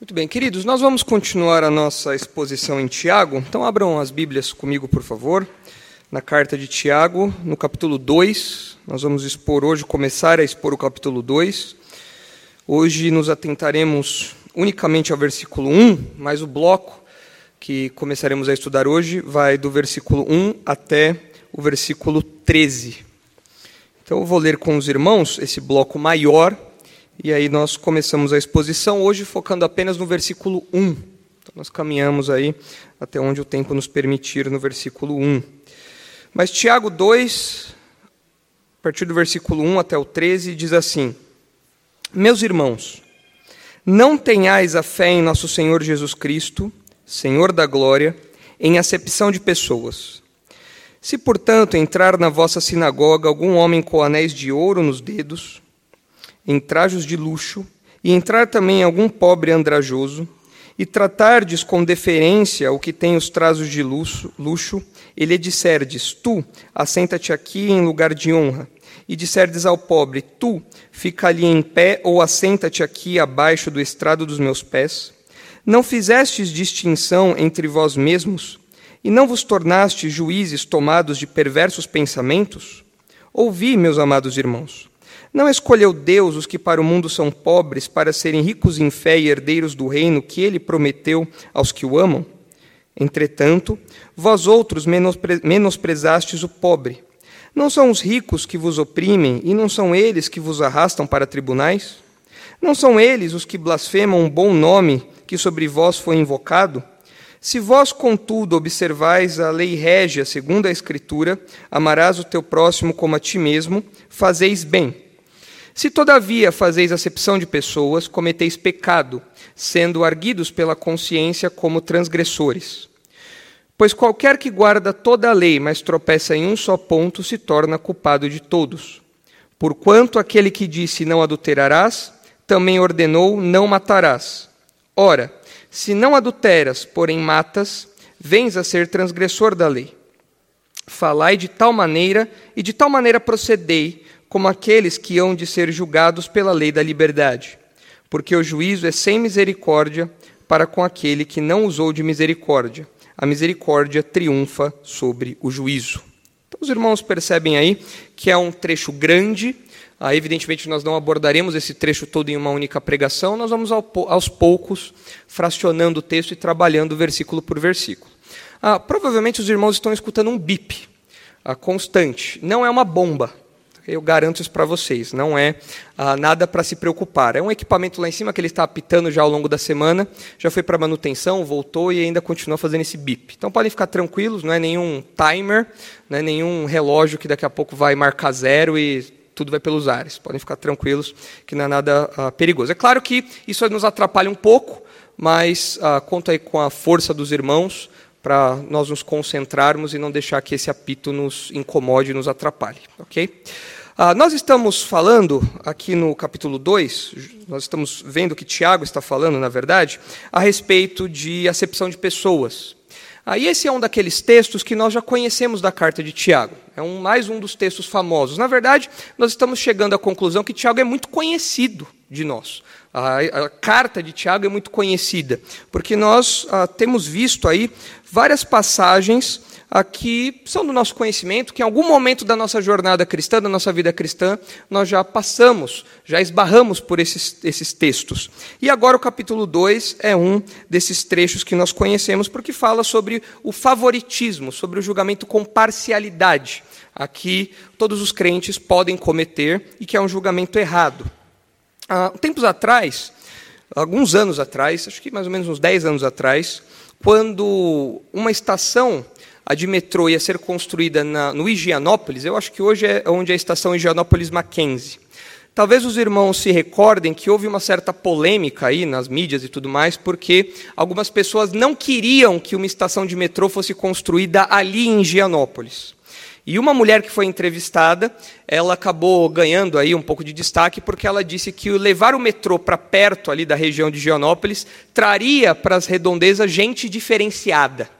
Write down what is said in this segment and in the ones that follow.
Muito bem, queridos, nós vamos continuar a nossa exposição em Tiago. Então, abram as Bíblias comigo, por favor. Na carta de Tiago, no capítulo 2. Nós vamos expor hoje, começar a expor o capítulo 2. Hoje nos atentaremos unicamente ao versículo 1, mas o bloco que começaremos a estudar hoje vai do versículo 1 até o versículo 13. Então, eu vou ler com os irmãos esse bloco maior e aí nós começamos a exposição hoje focando apenas no versículo 1. Então nós caminhamos aí até onde o tempo nos permitir no versículo 1. Mas Tiago 2, a partir do versículo 1 até o 13, diz assim: Meus irmãos, não tenhais a fé em nosso Senhor Jesus Cristo, Senhor da glória, em acepção de pessoas. Se, portanto, entrar na vossa sinagoga algum homem com anéis de ouro nos dedos, em trajos de luxo, e entrar também algum pobre andrajoso, e tratardes com deferência o que tem os traços de luxo, luxo e lhe disserdes, tu, assenta-te aqui em lugar de honra, e disserdes ao pobre, tu, fica ali em pé, ou assenta-te aqui abaixo do estrado dos meus pés, não fizestes distinção entre vós mesmos, e não vos tornastes juízes tomados de perversos pensamentos? Ouvi, meus amados irmãos. Não escolheu Deus os que para o mundo são pobres, para serem ricos em fé e herdeiros do reino que ele prometeu aos que o amam? Entretanto, vós outros menospre menosprezastes o pobre. Não são os ricos que vos oprimem, e não são eles que vos arrastam para tribunais? Não são eles os que blasfemam um bom nome que sobre vós foi invocado? Se vós, contudo, observais a lei régia segundo a Escritura, amarás o teu próximo como a ti mesmo, fazeis bem. Se todavia fazeis acepção de pessoas, cometeis pecado, sendo arguidos pela consciência como transgressores. Pois qualquer que guarda toda a lei, mas tropeça em um só ponto, se torna culpado de todos. Porquanto aquele que disse não adulterarás, também ordenou não matarás. Ora, se não adulteras, porém matas, vens a ser transgressor da lei. Falai de tal maneira e de tal maneira procedei, como aqueles que hão de ser julgados pela lei da liberdade. Porque o juízo é sem misericórdia para com aquele que não usou de misericórdia. A misericórdia triunfa sobre o juízo. Então, os irmãos percebem aí que é um trecho grande. Ah, evidentemente, nós não abordaremos esse trecho todo em uma única pregação, nós vamos aos poucos fracionando o texto e trabalhando versículo por versículo. Ah, provavelmente os irmãos estão escutando um bip ah, constante. Não é uma bomba, eu garanto isso para vocês. Não é ah, nada para se preocupar. É um equipamento lá em cima que ele está apitando já ao longo da semana, já foi para manutenção, voltou e ainda continua fazendo esse bip. Então podem ficar tranquilos, não é nenhum timer, não é nenhum relógio que daqui a pouco vai marcar zero e tudo vai pelos ares. Podem ficar tranquilos que não é nada ah, perigoso. É claro que isso nos atrapalha um pouco, mas ah, conto aí com a força dos irmãos para nós nos concentrarmos e não deixar que esse apito nos incomode e nos atrapalhe, ok? Ah, nós estamos falando aqui no capítulo 2, nós estamos vendo que Tiago está falando, na verdade, a respeito de acepção de pessoas. Aí ah, esse é um daqueles textos que nós já conhecemos da carta de Tiago. É um, mais um dos textos famosos. Na verdade, nós estamos chegando à conclusão que Tiago é muito conhecido de nós. A, a carta de Tiago é muito conhecida, porque nós ah, temos visto aí várias passagens aqui são do nosso conhecimento, que em algum momento da nossa jornada cristã, da nossa vida cristã, nós já passamos, já esbarramos por esses, esses textos. E agora o capítulo 2 é um desses trechos que nós conhecemos, porque fala sobre o favoritismo, sobre o julgamento com parcialidade. Aqui todos os crentes podem cometer e que é um julgamento errado. Há tempos atrás, alguns anos atrás, acho que mais ou menos uns 10 anos atrás, quando uma estação a de metrô ia ser construída na, no Higienópolis, eu acho que hoje é onde é a estação Higienópolis Mackenzie. Talvez os irmãos se recordem que houve uma certa polêmica aí nas mídias e tudo mais, porque algumas pessoas não queriam que uma estação de metrô fosse construída ali em Higienópolis. E uma mulher que foi entrevistada, ela acabou ganhando aí um pouco de destaque porque ela disse que levar o metrô para perto ali da região de Higienópolis traria para as redondezas gente diferenciada.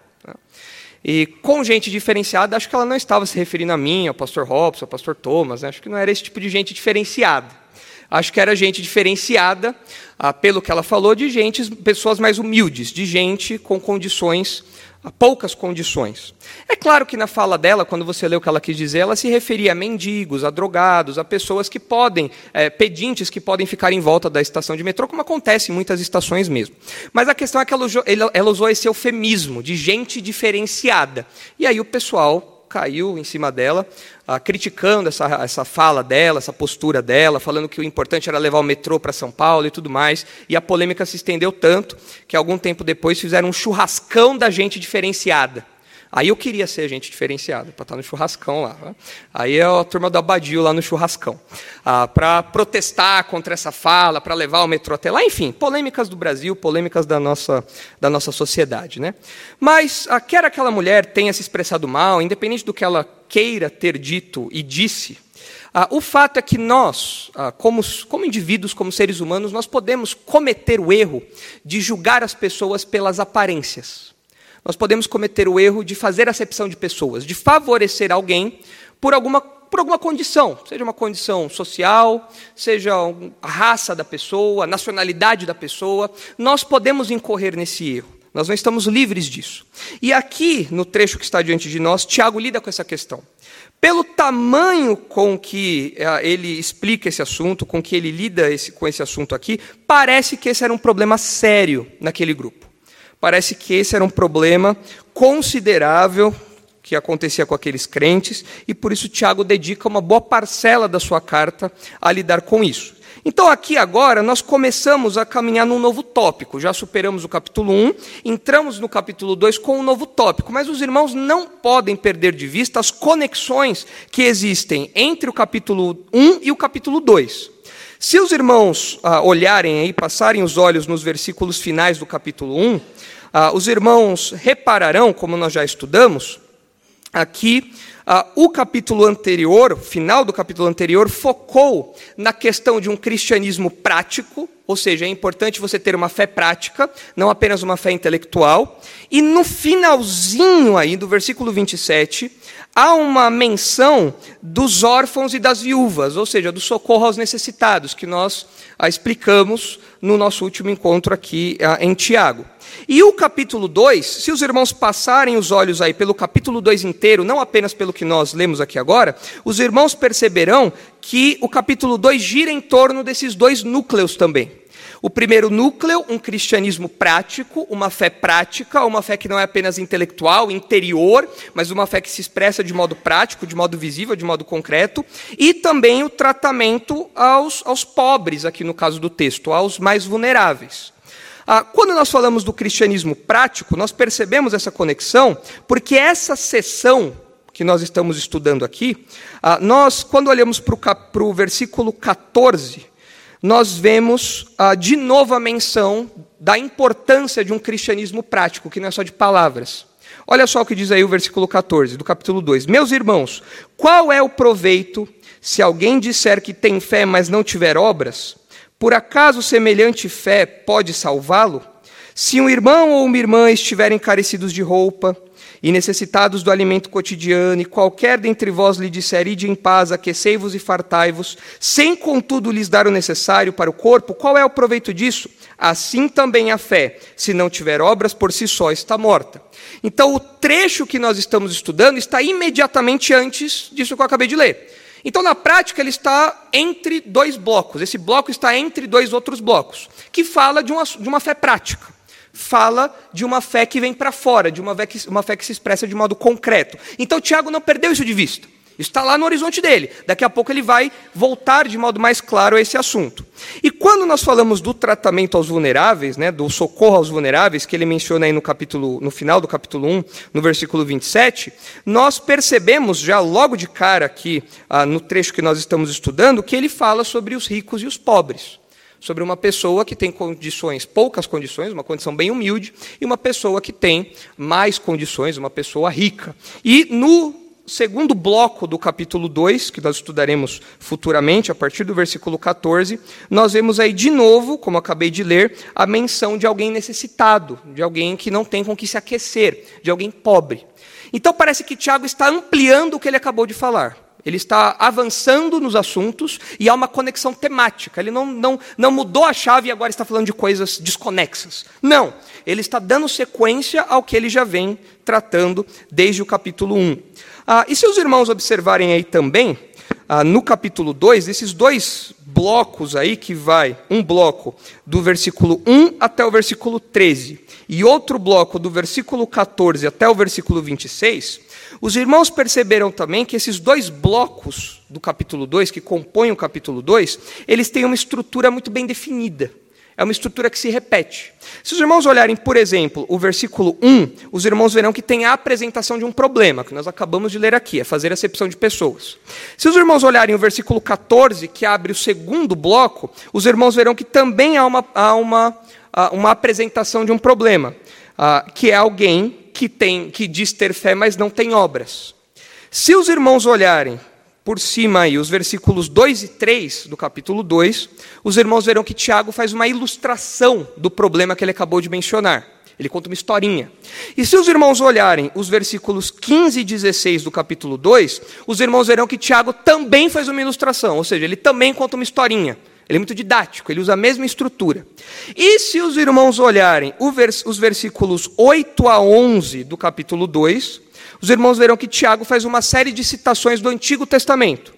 E com gente diferenciada, acho que ela não estava se referindo a mim, ao pastor Robson, ao pastor Thomas, né? acho que não era esse tipo de gente diferenciada. Acho que era gente diferenciada, ah, pelo que ela falou, de gente, pessoas mais humildes, de gente com condições, ah, poucas condições. É claro que na fala dela, quando você lê o que ela quis dizer, ela se referia a mendigos, a drogados, a pessoas que podem, é, pedintes que podem ficar em volta da estação de metrô, como acontece em muitas estações mesmo. Mas a questão é que ela usou, ela usou esse eufemismo de gente diferenciada. E aí o pessoal caiu em cima dela, ah, criticando essa, essa fala dela, essa postura dela, falando que o importante era levar o metrô para São Paulo e tudo mais. E a polêmica se estendeu tanto que algum tempo depois fizeram um churrascão da gente diferenciada. Aí eu queria ser gente diferenciada, para estar no churrascão lá. Né? Aí é a turma do Abadio lá no churrascão. Ah, para protestar contra essa fala, para levar o metrô até lá, enfim, polêmicas do Brasil, polêmicas da nossa, da nossa sociedade. Né? Mas, ah, quer aquela mulher tenha se expressado mal, independente do que ela queira ter dito e disse, ah, o fato é que nós, ah, como, como indivíduos, como seres humanos, nós podemos cometer o erro de julgar as pessoas pelas aparências nós podemos cometer o erro de fazer acepção de pessoas, de favorecer alguém por alguma, por alguma condição, seja uma condição social, seja a raça da pessoa, a nacionalidade da pessoa. Nós podemos incorrer nesse erro. Nós não estamos livres disso. E aqui, no trecho que está diante de nós, Tiago lida com essa questão. Pelo tamanho com que eh, ele explica esse assunto, com que ele lida esse, com esse assunto aqui, parece que esse era um problema sério naquele grupo. Parece que esse era um problema considerável que acontecia com aqueles crentes, e por isso Tiago dedica uma boa parcela da sua carta a lidar com isso. Então, aqui agora, nós começamos a caminhar num novo tópico. Já superamos o capítulo 1, entramos no capítulo 2 com um novo tópico. Mas os irmãos não podem perder de vista as conexões que existem entre o capítulo 1 e o capítulo 2. Se os irmãos ah, olharem aí, passarem os olhos nos versículos finais do capítulo 1, ah, os irmãos repararão, como nós já estudamos, aqui o capítulo anterior, final do capítulo anterior, focou na questão de um cristianismo prático, ou seja, é importante você ter uma fé prática, não apenas uma fé intelectual. E no finalzinho aí do versículo 27, há uma menção dos órfãos e das viúvas, ou seja, do socorro aos necessitados, que nós ah, explicamos no nosso último encontro aqui ah, em Tiago. E o capítulo 2, se os irmãos passarem os olhos aí pelo capítulo 2 inteiro, não apenas pelo que nós lemos aqui agora, os irmãos perceberão que o capítulo 2 gira em torno desses dois núcleos também. O primeiro núcleo, um cristianismo prático, uma fé prática, uma fé que não é apenas intelectual, interior, mas uma fé que se expressa de modo prático, de modo visível, de modo concreto, e também o tratamento aos, aos pobres, aqui no caso do texto, aos mais vulneráveis. Ah, quando nós falamos do cristianismo prático, nós percebemos essa conexão, porque essa sessão que nós estamos estudando aqui, ah, nós, quando olhamos para o versículo 14, nós vemos ah, de novo a menção da importância de um cristianismo prático, que não é só de palavras. Olha só o que diz aí o versículo 14 do capítulo 2: Meus irmãos, qual é o proveito se alguém disser que tem fé, mas não tiver obras? Por acaso semelhante fé pode salvá-lo? Se um irmão ou uma irmã estiverem carecidos de roupa, e necessitados do alimento cotidiano, e qualquer dentre vós lhe disser, ide em paz, aquecei-vos e fartai-vos, sem contudo lhes dar o necessário para o corpo, qual é o proveito disso? Assim também a fé, se não tiver obras, por si só está morta. Então, o trecho que nós estamos estudando está imediatamente antes disso que eu acabei de ler. Então, na prática, ele está entre dois blocos. Esse bloco está entre dois outros blocos, que fala de uma, de uma fé prática fala de uma fé que vem para fora, de uma fé, que, uma fé que se expressa de modo concreto. Então Tiago não perdeu isso de vista. Está lá no horizonte dele. Daqui a pouco ele vai voltar de modo mais claro a esse assunto. E quando nós falamos do tratamento aos vulneráveis, né, do socorro aos vulneráveis, que ele menciona aí no capítulo, no final do capítulo 1, no versículo 27, nós percebemos já logo de cara aqui, ah, no trecho que nós estamos estudando, que ele fala sobre os ricos e os pobres sobre uma pessoa que tem condições, poucas condições, uma condição bem humilde, e uma pessoa que tem mais condições, uma pessoa rica. E no segundo bloco do capítulo 2, que nós estudaremos futuramente, a partir do versículo 14, nós vemos aí de novo, como acabei de ler, a menção de alguém necessitado, de alguém que não tem com que se aquecer, de alguém pobre. Então parece que Tiago está ampliando o que ele acabou de falar. Ele está avançando nos assuntos e há uma conexão temática. Ele não, não, não mudou a chave e agora está falando de coisas desconexas. Não. Ele está dando sequência ao que ele já vem tratando desde o capítulo 1. Ah, e se os irmãos observarem aí também, ah, no capítulo 2, esses dois blocos aí que vai, um bloco do versículo 1 até o versículo 13, e outro bloco do versículo 14 até o versículo 26, os irmãos perceberam também que esses dois blocos do capítulo 2, que compõem o capítulo 2, eles têm uma estrutura muito bem definida. É uma estrutura que se repete. Se os irmãos olharem, por exemplo, o versículo 1, os irmãos verão que tem a apresentação de um problema, que nós acabamos de ler aqui, é fazer acepção de pessoas. Se os irmãos olharem o versículo 14, que abre o segundo bloco, os irmãos verão que também há uma, há uma, uma apresentação de um problema, que é alguém que, tem, que diz ter fé, mas não tem obras. Se os irmãos olharem por cima aí os versículos 2 e 3 do capítulo 2, os irmãos verão que Tiago faz uma ilustração do problema que ele acabou de mencionar. Ele conta uma historinha. E se os irmãos olharem os versículos 15 e 16 do capítulo 2, os irmãos verão que Tiago também faz uma ilustração, ou seja, ele também conta uma historinha. Ele é muito didático, ele usa a mesma estrutura. E se os irmãos olharem os versículos 8 a 11 do capítulo 2, os irmãos verão que Tiago faz uma série de citações do Antigo Testamento.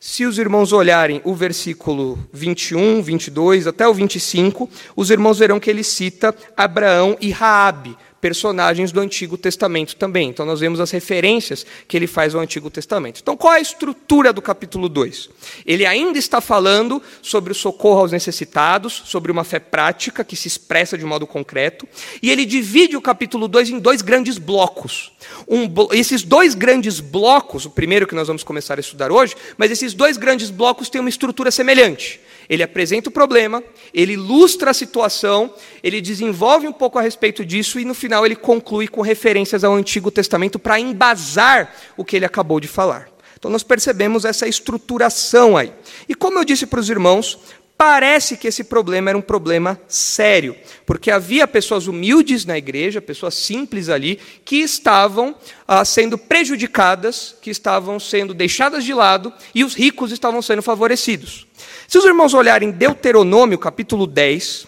Se os irmãos olharem o versículo 21, 22 até o 25, os irmãos verão que ele cita Abraão e Raabe, personagens do Antigo Testamento também. Então nós vemos as referências que ele faz ao Antigo Testamento. Então qual é a estrutura do capítulo 2? Ele ainda está falando sobre o socorro aos necessitados, sobre uma fé prática que se expressa de modo concreto, e ele divide o capítulo 2 em dois grandes blocos. Um, esses dois grandes blocos, o primeiro que nós vamos começar a estudar hoje, mas esses dois grandes blocos têm uma estrutura semelhante. Ele apresenta o problema, ele ilustra a situação, ele desenvolve um pouco a respeito disso e no final ele conclui com referências ao Antigo Testamento para embasar o que ele acabou de falar. Então nós percebemos essa estruturação aí. E como eu disse para os irmãos, parece que esse problema era um problema sério, porque havia pessoas humildes na igreja, pessoas simples ali, que estavam ah, sendo prejudicadas, que estavam sendo deixadas de lado, e os ricos estavam sendo favorecidos. Se os irmãos olharem Deuteronômio, capítulo 10,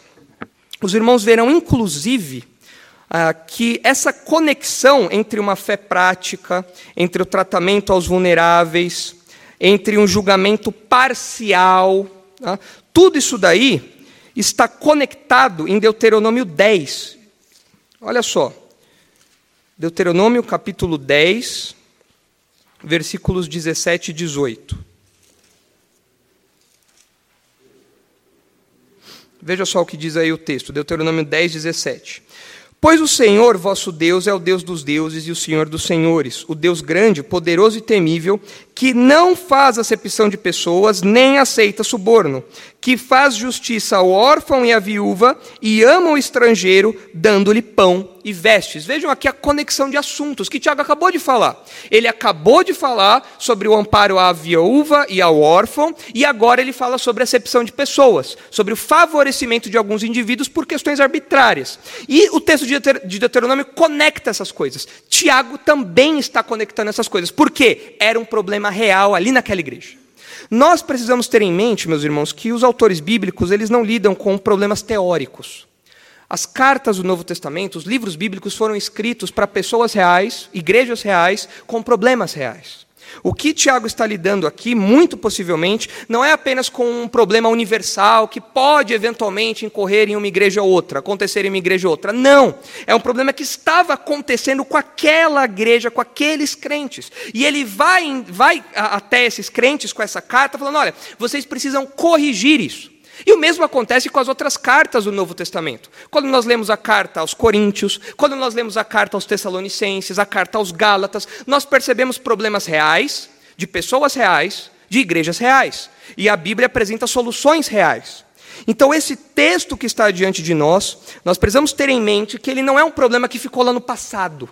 os irmãos verão, inclusive, ah, que essa conexão entre uma fé prática, entre o tratamento aos vulneráveis, entre um julgamento parcial, tá? Tudo isso daí está conectado em Deuteronômio 10. Olha só. Deuteronômio capítulo 10, versículos 17 e 18. Veja só o que diz aí o texto, Deuteronômio 10, 17. Pois o Senhor, vosso Deus, é o Deus dos deuses e o Senhor dos senhores, o Deus grande, poderoso e temível, que não faz acepção de pessoas, nem aceita suborno, que faz justiça ao órfão e à viúva e ama o estrangeiro, dando-lhe pão e vestes. Vejam aqui a conexão de assuntos que Tiago acabou de falar. Ele acabou de falar sobre o amparo à viúva e ao órfão, e agora ele fala sobre a acepção de pessoas, sobre o favorecimento de alguns indivíduos por questões arbitrárias. E o texto de Deuteronômio conecta essas coisas. Tiago também está conectando essas coisas. Por quê? Era um problema real ali naquela igreja. Nós precisamos ter em mente, meus irmãos, que os autores bíblicos eles não lidam com problemas teóricos. As cartas do Novo Testamento, os livros bíblicos foram escritos para pessoas reais, igrejas reais, com problemas reais. O que Tiago está lidando aqui, muito possivelmente, não é apenas com um problema universal que pode eventualmente incorrer em uma igreja ou outra, acontecer em uma igreja ou outra. Não. É um problema que estava acontecendo com aquela igreja, com aqueles crentes. E ele vai, vai até esses crentes com essa carta, falando: olha, vocês precisam corrigir isso. E o mesmo acontece com as outras cartas do Novo Testamento. Quando nós lemos a carta aos Coríntios, quando nós lemos a carta aos Tessalonicenses, a carta aos Gálatas, nós percebemos problemas reais, de pessoas reais, de igrejas reais. E a Bíblia apresenta soluções reais. Então, esse texto que está diante de nós, nós precisamos ter em mente que ele não é um problema que ficou lá no passado.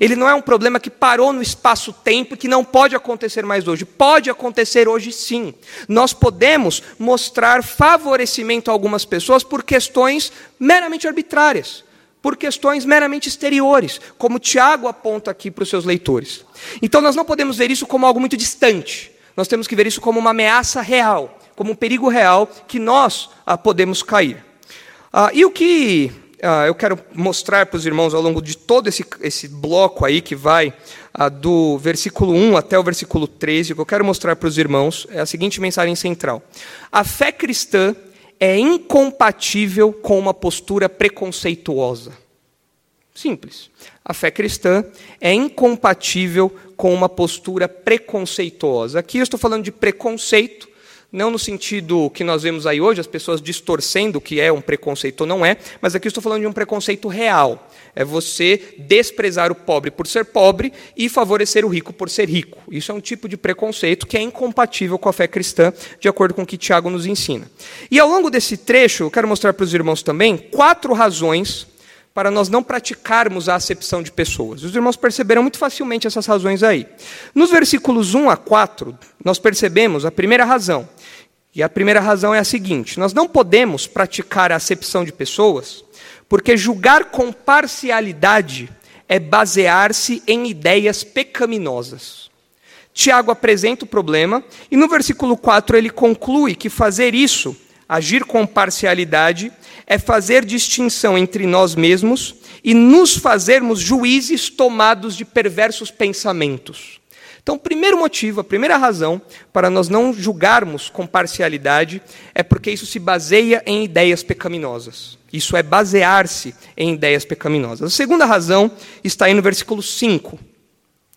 Ele não é um problema que parou no espaço-tempo e que não pode acontecer mais hoje. Pode acontecer hoje sim. Nós podemos mostrar favorecimento a algumas pessoas por questões meramente arbitrárias, por questões meramente exteriores, como Tiago aponta aqui para os seus leitores. Então nós não podemos ver isso como algo muito distante. nós temos que ver isso como uma ameaça real, como um perigo real que nós ah, podemos cair. Ah, e o que eu quero mostrar para os irmãos ao longo de todo esse, esse bloco aí que vai ah, do versículo 1 até o versículo 13, o que eu quero mostrar para os irmãos é a seguinte mensagem central: A fé cristã é incompatível com uma postura preconceituosa. Simples. A fé cristã é incompatível com uma postura preconceituosa. Aqui eu estou falando de preconceito, não no sentido que nós vemos aí hoje, as pessoas distorcendo o que é um preconceito ou não é, mas aqui estou falando de um preconceito real. É você desprezar o pobre por ser pobre e favorecer o rico por ser rico. Isso é um tipo de preconceito que é incompatível com a fé cristã, de acordo com o que Tiago nos ensina. E ao longo desse trecho, eu quero mostrar para os irmãos também quatro razões para nós não praticarmos a acepção de pessoas. Os irmãos perceberam muito facilmente essas razões aí. Nos versículos 1 a 4, nós percebemos a primeira razão. E a primeira razão é a seguinte: nós não podemos praticar a acepção de pessoas, porque julgar com parcialidade é basear-se em ideias pecaminosas. Tiago apresenta o problema e no versículo 4 ele conclui que fazer isso, agir com parcialidade, é fazer distinção entre nós mesmos e nos fazermos juízes tomados de perversos pensamentos. Então, o primeiro motivo, a primeira razão para nós não julgarmos com parcialidade é porque isso se baseia em ideias pecaminosas. Isso é basear-se em ideias pecaminosas. A segunda razão está aí no versículo 5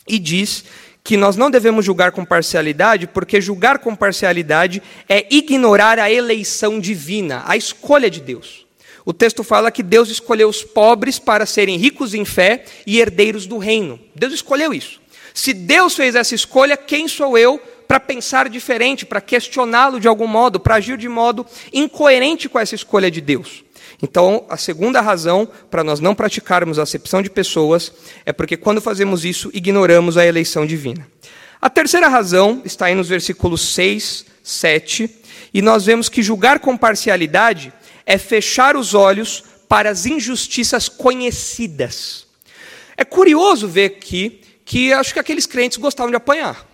e diz que nós não devemos julgar com parcialidade, porque julgar com parcialidade é ignorar a eleição divina, a escolha de Deus. O texto fala que Deus escolheu os pobres para serem ricos em fé e herdeiros do reino. Deus escolheu isso. Se Deus fez essa escolha, quem sou eu para pensar diferente, para questioná-lo de algum modo, para agir de modo incoerente com essa escolha de Deus? Então, a segunda razão para nós não praticarmos a acepção de pessoas é porque quando fazemos isso, ignoramos a eleição divina. A terceira razão está aí nos versículos 6, 7, e nós vemos que julgar com parcialidade é fechar os olhos para as injustiças conhecidas. É curioso ver aqui que acho que aqueles crentes gostavam de apanhar.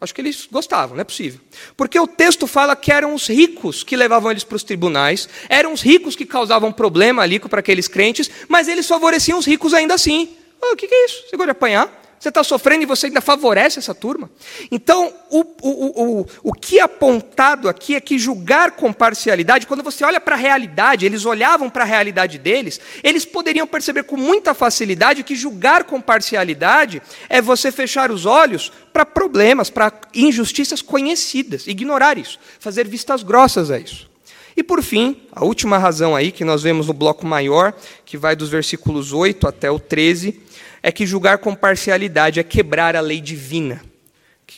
Acho que eles gostavam, não é possível. Porque o texto fala que eram os ricos que levavam eles para os tribunais, eram os ricos que causavam problema ali para aqueles crentes, mas eles favoreciam os ricos ainda assim. Ah, o que é isso? Você gosta de apanhar? Você está sofrendo e você ainda favorece essa turma? Então, o, o, o, o que é apontado aqui é que julgar com parcialidade, quando você olha para a realidade, eles olhavam para a realidade deles, eles poderiam perceber com muita facilidade que julgar com parcialidade é você fechar os olhos para problemas, para injustiças conhecidas, ignorar isso, fazer vistas grossas a isso. E por fim, a última razão aí que nós vemos no bloco maior, que vai dos versículos 8 até o 13, é que julgar com parcialidade é quebrar a lei divina.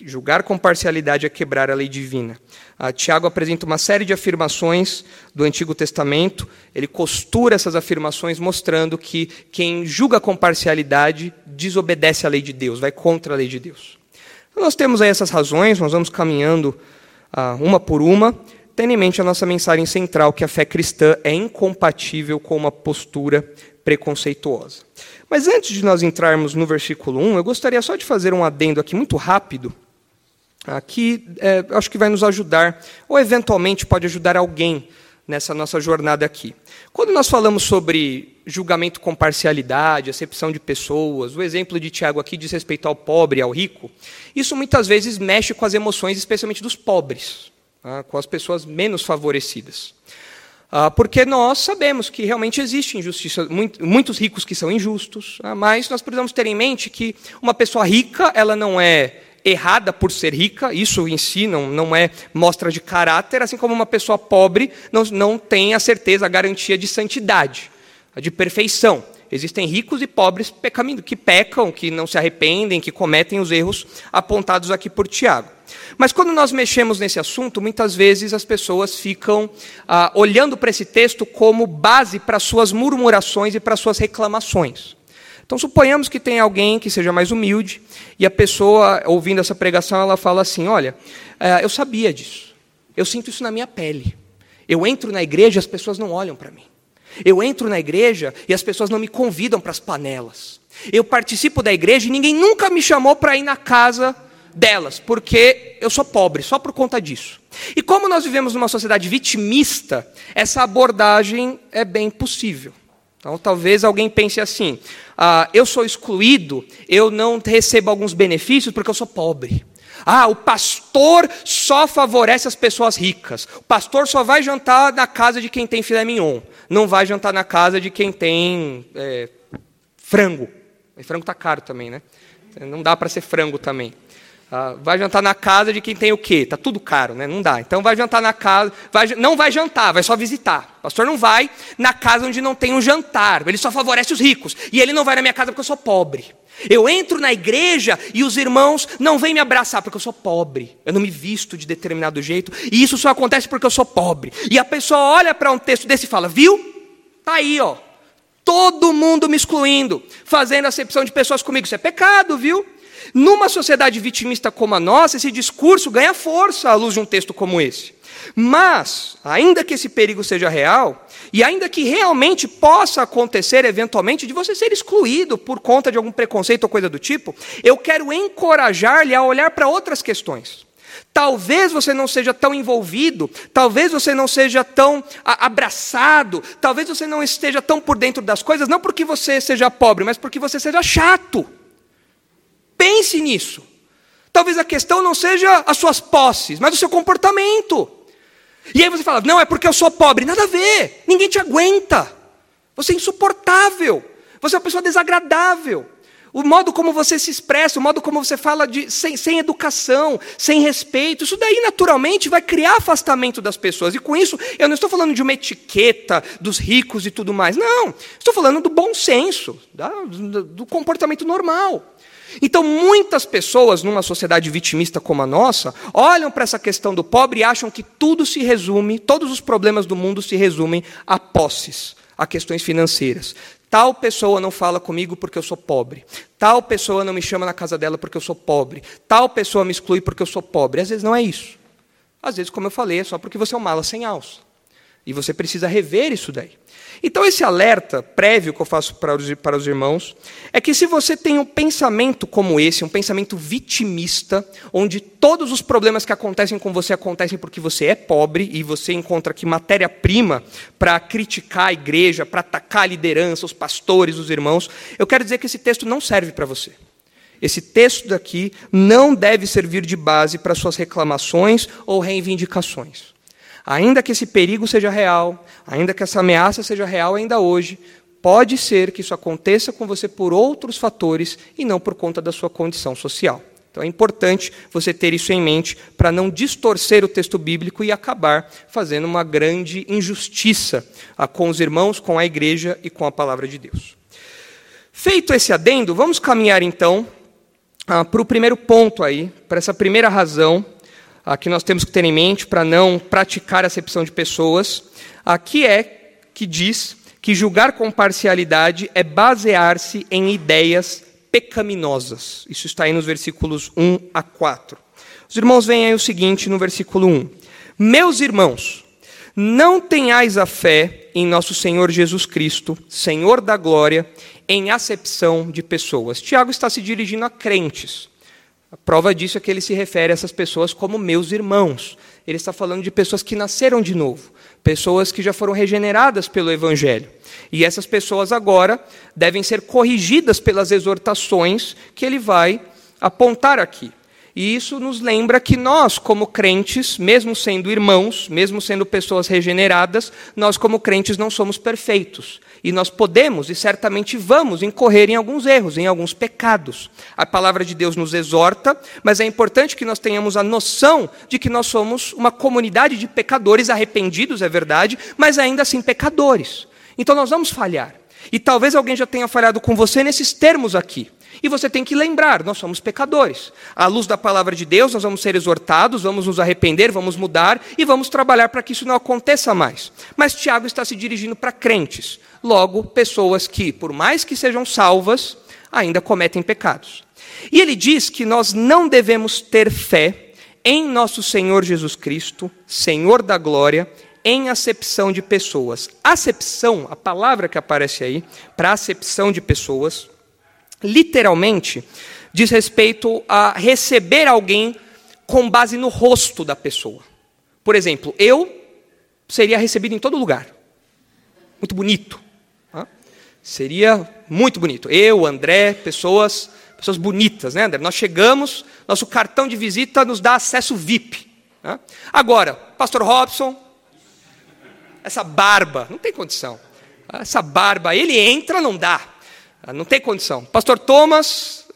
Julgar com parcialidade é quebrar a lei divina. Ah, Tiago apresenta uma série de afirmações do Antigo Testamento, ele costura essas afirmações mostrando que quem julga com parcialidade desobedece à lei de Deus, vai contra a lei de Deus. Então, nós temos aí essas razões, nós vamos caminhando ah, uma por uma, tendo em mente a nossa mensagem central, que a fé cristã é incompatível com uma postura preconceituosa. Mas antes de nós entrarmos no versículo 1, eu gostaria só de fazer um adendo aqui muito rápido, que é, acho que vai nos ajudar, ou eventualmente pode ajudar alguém nessa nossa jornada aqui. Quando nós falamos sobre julgamento com parcialidade, acepção de pessoas, o exemplo de Tiago aqui diz respeito ao pobre e ao rico, isso muitas vezes mexe com as emoções, especialmente dos pobres, tá? com as pessoas menos favorecidas. Ah, porque nós sabemos que realmente existe injustiça, muitos ricos que são injustos, ah, mas nós precisamos ter em mente que uma pessoa rica, ela não é errada por ser rica, isso em si não, não é mostra de caráter, assim como uma pessoa pobre não, não tem a certeza, a garantia de santidade, de perfeição. Existem ricos e pobres que pecam, que não se arrependem, que cometem os erros apontados aqui por Tiago. Mas quando nós mexemos nesse assunto, muitas vezes as pessoas ficam ah, olhando para esse texto como base para suas murmurações e para suas reclamações. Então suponhamos que tem alguém que seja mais humilde e a pessoa ouvindo essa pregação ela fala assim: olha, eh, eu sabia disso, eu sinto isso na minha pele. Eu entro na igreja e as pessoas não olham para mim. Eu entro na igreja e as pessoas não me convidam para as panelas. Eu participo da igreja e ninguém nunca me chamou para ir na casa delas, porque eu sou pobre, só por conta disso. E como nós vivemos numa sociedade vitimista, essa abordagem é bem possível. Então, talvez alguém pense assim: ah, eu sou excluído, eu não recebo alguns benefícios porque eu sou pobre. Ah, o pastor só favorece as pessoas ricas. O pastor só vai jantar na casa de quem tem filé mignon. Não vai jantar na casa de quem tem é, frango. E frango está caro também, né? Não dá para ser frango também. Ah, vai jantar na casa de quem tem o quê? Tá tudo caro, né? Não dá. Então vai jantar na casa, vai, não vai jantar, vai só visitar. O pastor não vai na casa onde não tem um jantar. Ele só favorece os ricos. E ele não vai na minha casa porque eu sou pobre. Eu entro na igreja e os irmãos não vêm me abraçar porque eu sou pobre. Eu não me visto de determinado jeito. E isso só acontece porque eu sou pobre. E a pessoa olha para um texto desse e fala: Viu? Tá aí, ó. Todo mundo me excluindo, fazendo acepção de pessoas comigo. Isso é pecado, viu? Numa sociedade vitimista como a nossa, esse discurso ganha força à luz de um texto como esse. Mas, ainda que esse perigo seja real, e ainda que realmente possa acontecer eventualmente de você ser excluído por conta de algum preconceito ou coisa do tipo, eu quero encorajar-lhe a olhar para outras questões. Talvez você não seja tão envolvido, talvez você não seja tão abraçado, talvez você não esteja tão por dentro das coisas, não porque você seja pobre, mas porque você seja chato. Pense nisso. Talvez a questão não seja as suas posses, mas o seu comportamento. E aí você fala: não, é porque eu sou pobre. Nada a ver, ninguém te aguenta. Você é insuportável, você é uma pessoa desagradável. O modo como você se expressa, o modo como você fala de, sem, sem educação, sem respeito, isso daí naturalmente vai criar afastamento das pessoas. E com isso, eu não estou falando de uma etiqueta dos ricos e tudo mais. Não, estou falando do bom senso, do, do comportamento normal. Então, muitas pessoas numa sociedade vitimista como a nossa, olham para essa questão do pobre e acham que tudo se resume, todos os problemas do mundo se resumem a posses, a questões financeiras. Tal pessoa não fala comigo porque eu sou pobre. Tal pessoa não me chama na casa dela porque eu sou pobre. Tal pessoa me exclui porque eu sou pobre. Às vezes não é isso. Às vezes, como eu falei, é só porque você é um mala sem alça. E você precisa rever isso daí. Então, esse alerta prévio que eu faço para os, para os irmãos é que se você tem um pensamento como esse, um pensamento vitimista, onde todos os problemas que acontecem com você acontecem porque você é pobre e você encontra aqui matéria-prima para criticar a igreja, para atacar a liderança, os pastores, os irmãos, eu quero dizer que esse texto não serve para você. Esse texto daqui não deve servir de base para suas reclamações ou reivindicações. Ainda que esse perigo seja real, ainda que essa ameaça seja real ainda hoje, pode ser que isso aconteça com você por outros fatores e não por conta da sua condição social. Então é importante você ter isso em mente para não distorcer o texto bíblico e acabar fazendo uma grande injustiça ah, com os irmãos, com a igreja e com a palavra de Deus. Feito esse adendo, vamos caminhar então ah, para o primeiro ponto aí, para essa primeira razão que nós temos que ter em mente para não praticar acepção de pessoas, aqui é que diz que julgar com parcialidade é basear-se em ideias pecaminosas. Isso está aí nos versículos 1 a 4. Os irmãos veem aí o seguinte no versículo 1: Meus irmãos, não tenhais a fé em nosso Senhor Jesus Cristo, Senhor da glória, em acepção de pessoas. Tiago está se dirigindo a crentes. A prova disso é que ele se refere a essas pessoas como meus irmãos. Ele está falando de pessoas que nasceram de novo, pessoas que já foram regeneradas pelo Evangelho. E essas pessoas agora devem ser corrigidas pelas exortações que ele vai apontar aqui. E isso nos lembra que nós, como crentes, mesmo sendo irmãos, mesmo sendo pessoas regeneradas, nós, como crentes, não somos perfeitos. E nós podemos e certamente vamos incorrer em alguns erros, em alguns pecados. A palavra de Deus nos exorta, mas é importante que nós tenhamos a noção de que nós somos uma comunidade de pecadores arrependidos, é verdade, mas ainda assim pecadores. Então nós vamos falhar. E talvez alguém já tenha falhado com você nesses termos aqui. E você tem que lembrar, nós somos pecadores. À luz da palavra de Deus, nós vamos ser exortados, vamos nos arrepender, vamos mudar e vamos trabalhar para que isso não aconteça mais. Mas Tiago está se dirigindo para crentes, logo, pessoas que, por mais que sejam salvas, ainda cometem pecados. E ele diz que nós não devemos ter fé em nosso Senhor Jesus Cristo, Senhor da glória, em acepção de pessoas. Acepção, a palavra que aparece aí, para acepção de pessoas, literalmente, diz respeito a receber alguém com base no rosto da pessoa. Por exemplo, eu seria recebido em todo lugar. Muito bonito. Seria muito bonito. Eu, André, pessoas, pessoas bonitas, né, André? Nós chegamos, nosso cartão de visita nos dá acesso VIP. Agora, Pastor Robson, essa barba, não tem condição. Essa barba, ele entra, não dá. Não tem condição. Pastor Thomas,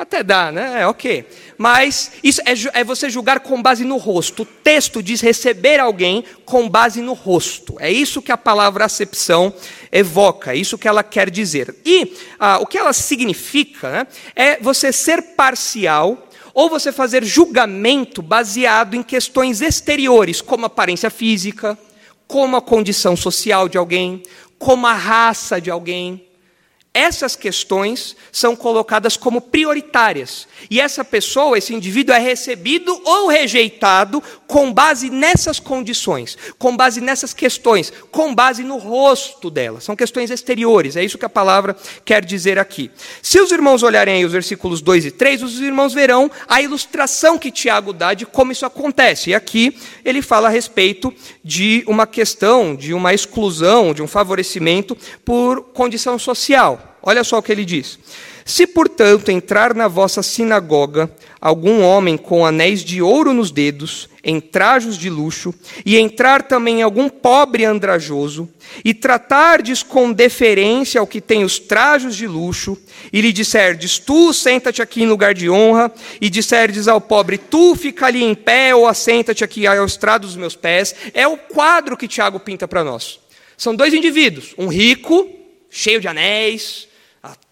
até dá, né? É ok. Mas isso é, é, você julgar com base no rosto. O texto diz receber alguém com base no rosto. É isso que a palavra acepção evoca, é isso que ela quer dizer. E ah, o que ela significa né, é você ser parcial ou você fazer julgamento baseado em questões exteriores, como aparência física, como a condição social de alguém, como a raça de alguém. Essas questões são colocadas como prioritárias. E essa pessoa, esse indivíduo, é recebido ou rejeitado com base nessas condições, com base nessas questões, com base no rosto dela. São questões exteriores, é isso que a palavra quer dizer aqui. Se os irmãos olharem os versículos 2 e 3, os irmãos verão a ilustração que Tiago dá de como isso acontece. E aqui ele fala a respeito de uma questão, de uma exclusão, de um favorecimento por condição social. Olha só o que ele diz. Se, portanto, entrar na vossa sinagoga algum homem com anéis de ouro nos dedos, em trajos de luxo, e entrar também algum pobre andrajoso, e tratardes com deferência ao que tem os trajos de luxo, e lhe disserdes, tu senta-te aqui em lugar de honra, e disserdes ao pobre, tu fica ali em pé, ou assenta-te aqui ao estrado dos meus pés, é o quadro que Tiago pinta para nós. São dois indivíduos, um rico, cheio de anéis,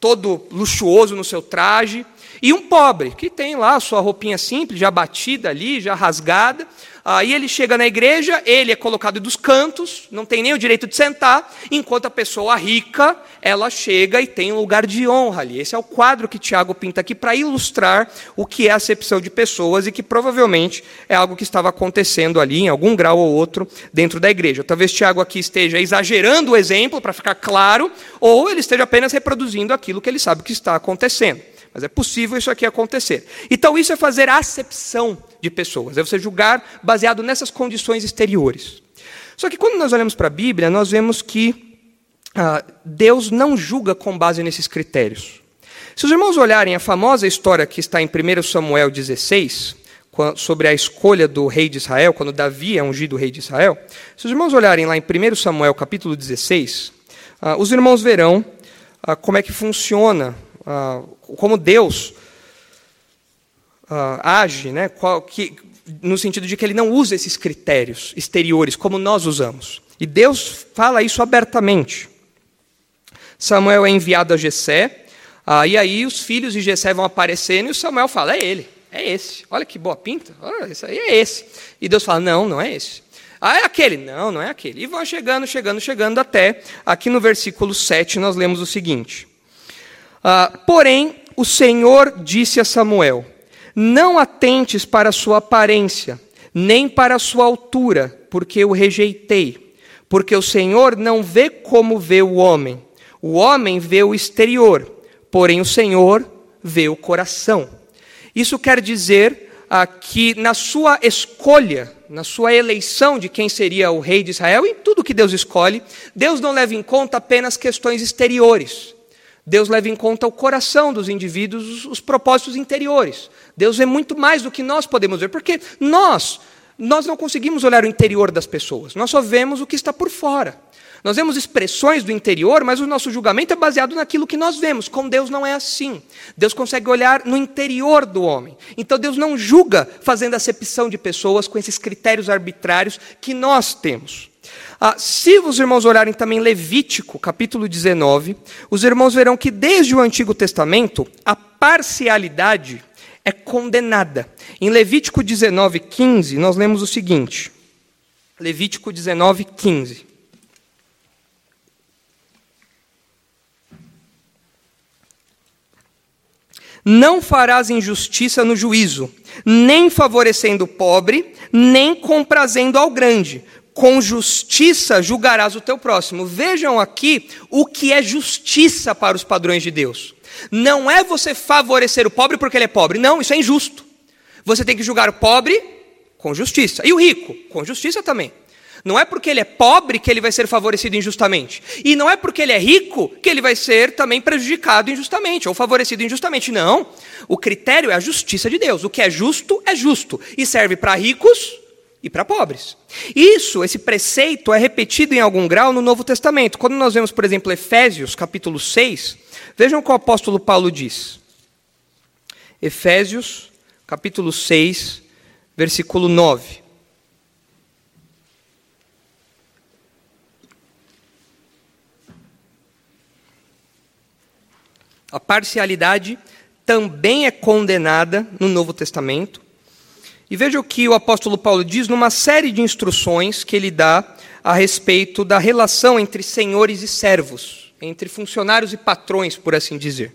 todo luxuoso no seu traje, e um pobre, que tem lá a sua roupinha simples, já batida ali, já rasgada. Aí ele chega na igreja, ele é colocado dos cantos, não tem nem o direito de sentar, enquanto a pessoa rica, ela chega e tem um lugar de honra ali. Esse é o quadro que Tiago pinta aqui para ilustrar o que é a acepção de pessoas e que provavelmente é algo que estava acontecendo ali, em algum grau ou outro, dentro da igreja. Talvez Tiago aqui esteja exagerando o exemplo para ficar claro, ou ele esteja apenas reproduzindo aquilo que ele sabe que está acontecendo. Mas é possível isso aqui acontecer. Então, isso é fazer acepção de pessoas, é você julgar baseado nessas condições exteriores. Só que quando nós olhamos para a Bíblia, nós vemos que ah, Deus não julga com base nesses critérios. Se os irmãos olharem a famosa história que está em 1 Samuel 16, sobre a escolha do rei de Israel, quando Davi é ungido rei de Israel, se os irmãos olharem lá em 1 Samuel capítulo 16, ah, os irmãos verão ah, como é que funciona ah, como Deus ah, age, né, qual, que, no sentido de que ele não usa esses critérios exteriores como nós usamos. E Deus fala isso abertamente. Samuel é enviado a Jessé, ah, e aí os filhos de Jessé vão aparecendo e o Samuel fala: é ele, é esse. Olha que boa pinta, olha, isso aí é esse. E Deus fala: não, não é esse. Ah, é aquele? Não, não é aquele. E vão chegando, chegando, chegando até aqui no versículo 7 nós lemos o seguinte: ah, porém, o Senhor disse a Samuel: Não atentes para a sua aparência, nem para a sua altura, porque eu rejeitei. Porque o Senhor não vê como vê o homem. O homem vê o exterior, porém o Senhor vê o coração. Isso quer dizer ah, que na sua escolha, na sua eleição de quem seria o rei de Israel, em tudo que Deus escolhe, Deus não leva em conta apenas questões exteriores. Deus leva em conta o coração dos indivíduos, os, propósitos interiores. Deus vê muito mais do que nós podemos ver, porque nós, nós não conseguimos olhar o interior das pessoas, nós só vemos o que está por fora. Nós vemos expressões do interior, mas o nosso julgamento é baseado naquilo que nós vemos. Com Deus não é assim. Deus consegue olhar no interior do homem. Então Deus não julga fazendo acepção de pessoas com esses critérios arbitrários que nós temos. Ah, se os irmãos olharem também Levítico, capítulo 19, os irmãos verão que desde o Antigo Testamento a parcialidade é condenada. Em Levítico 19, 15, nós lemos o seguinte. Levítico 19, 15. Não farás injustiça no juízo, nem favorecendo o pobre, nem comprazendo ao grande, com justiça julgarás o teu próximo. Vejam aqui o que é justiça para os padrões de Deus. Não é você favorecer o pobre porque ele é pobre. Não, isso é injusto. Você tem que julgar o pobre com justiça. E o rico? Com justiça também. Não é porque ele é pobre que ele vai ser favorecido injustamente. E não é porque ele é rico que ele vai ser também prejudicado injustamente ou favorecido injustamente. Não. O critério é a justiça de Deus. O que é justo é justo e serve para ricos e para pobres. Isso, esse preceito é repetido em algum grau no Novo Testamento. Quando nós vemos, por exemplo, Efésios, capítulo 6, vejam o que o apóstolo Paulo diz. Efésios, capítulo 6, versículo 9. A parcialidade também é condenada no Novo Testamento. E veja o que o apóstolo Paulo diz numa série de instruções que ele dá a respeito da relação entre senhores e servos, entre funcionários e patrões, por assim dizer.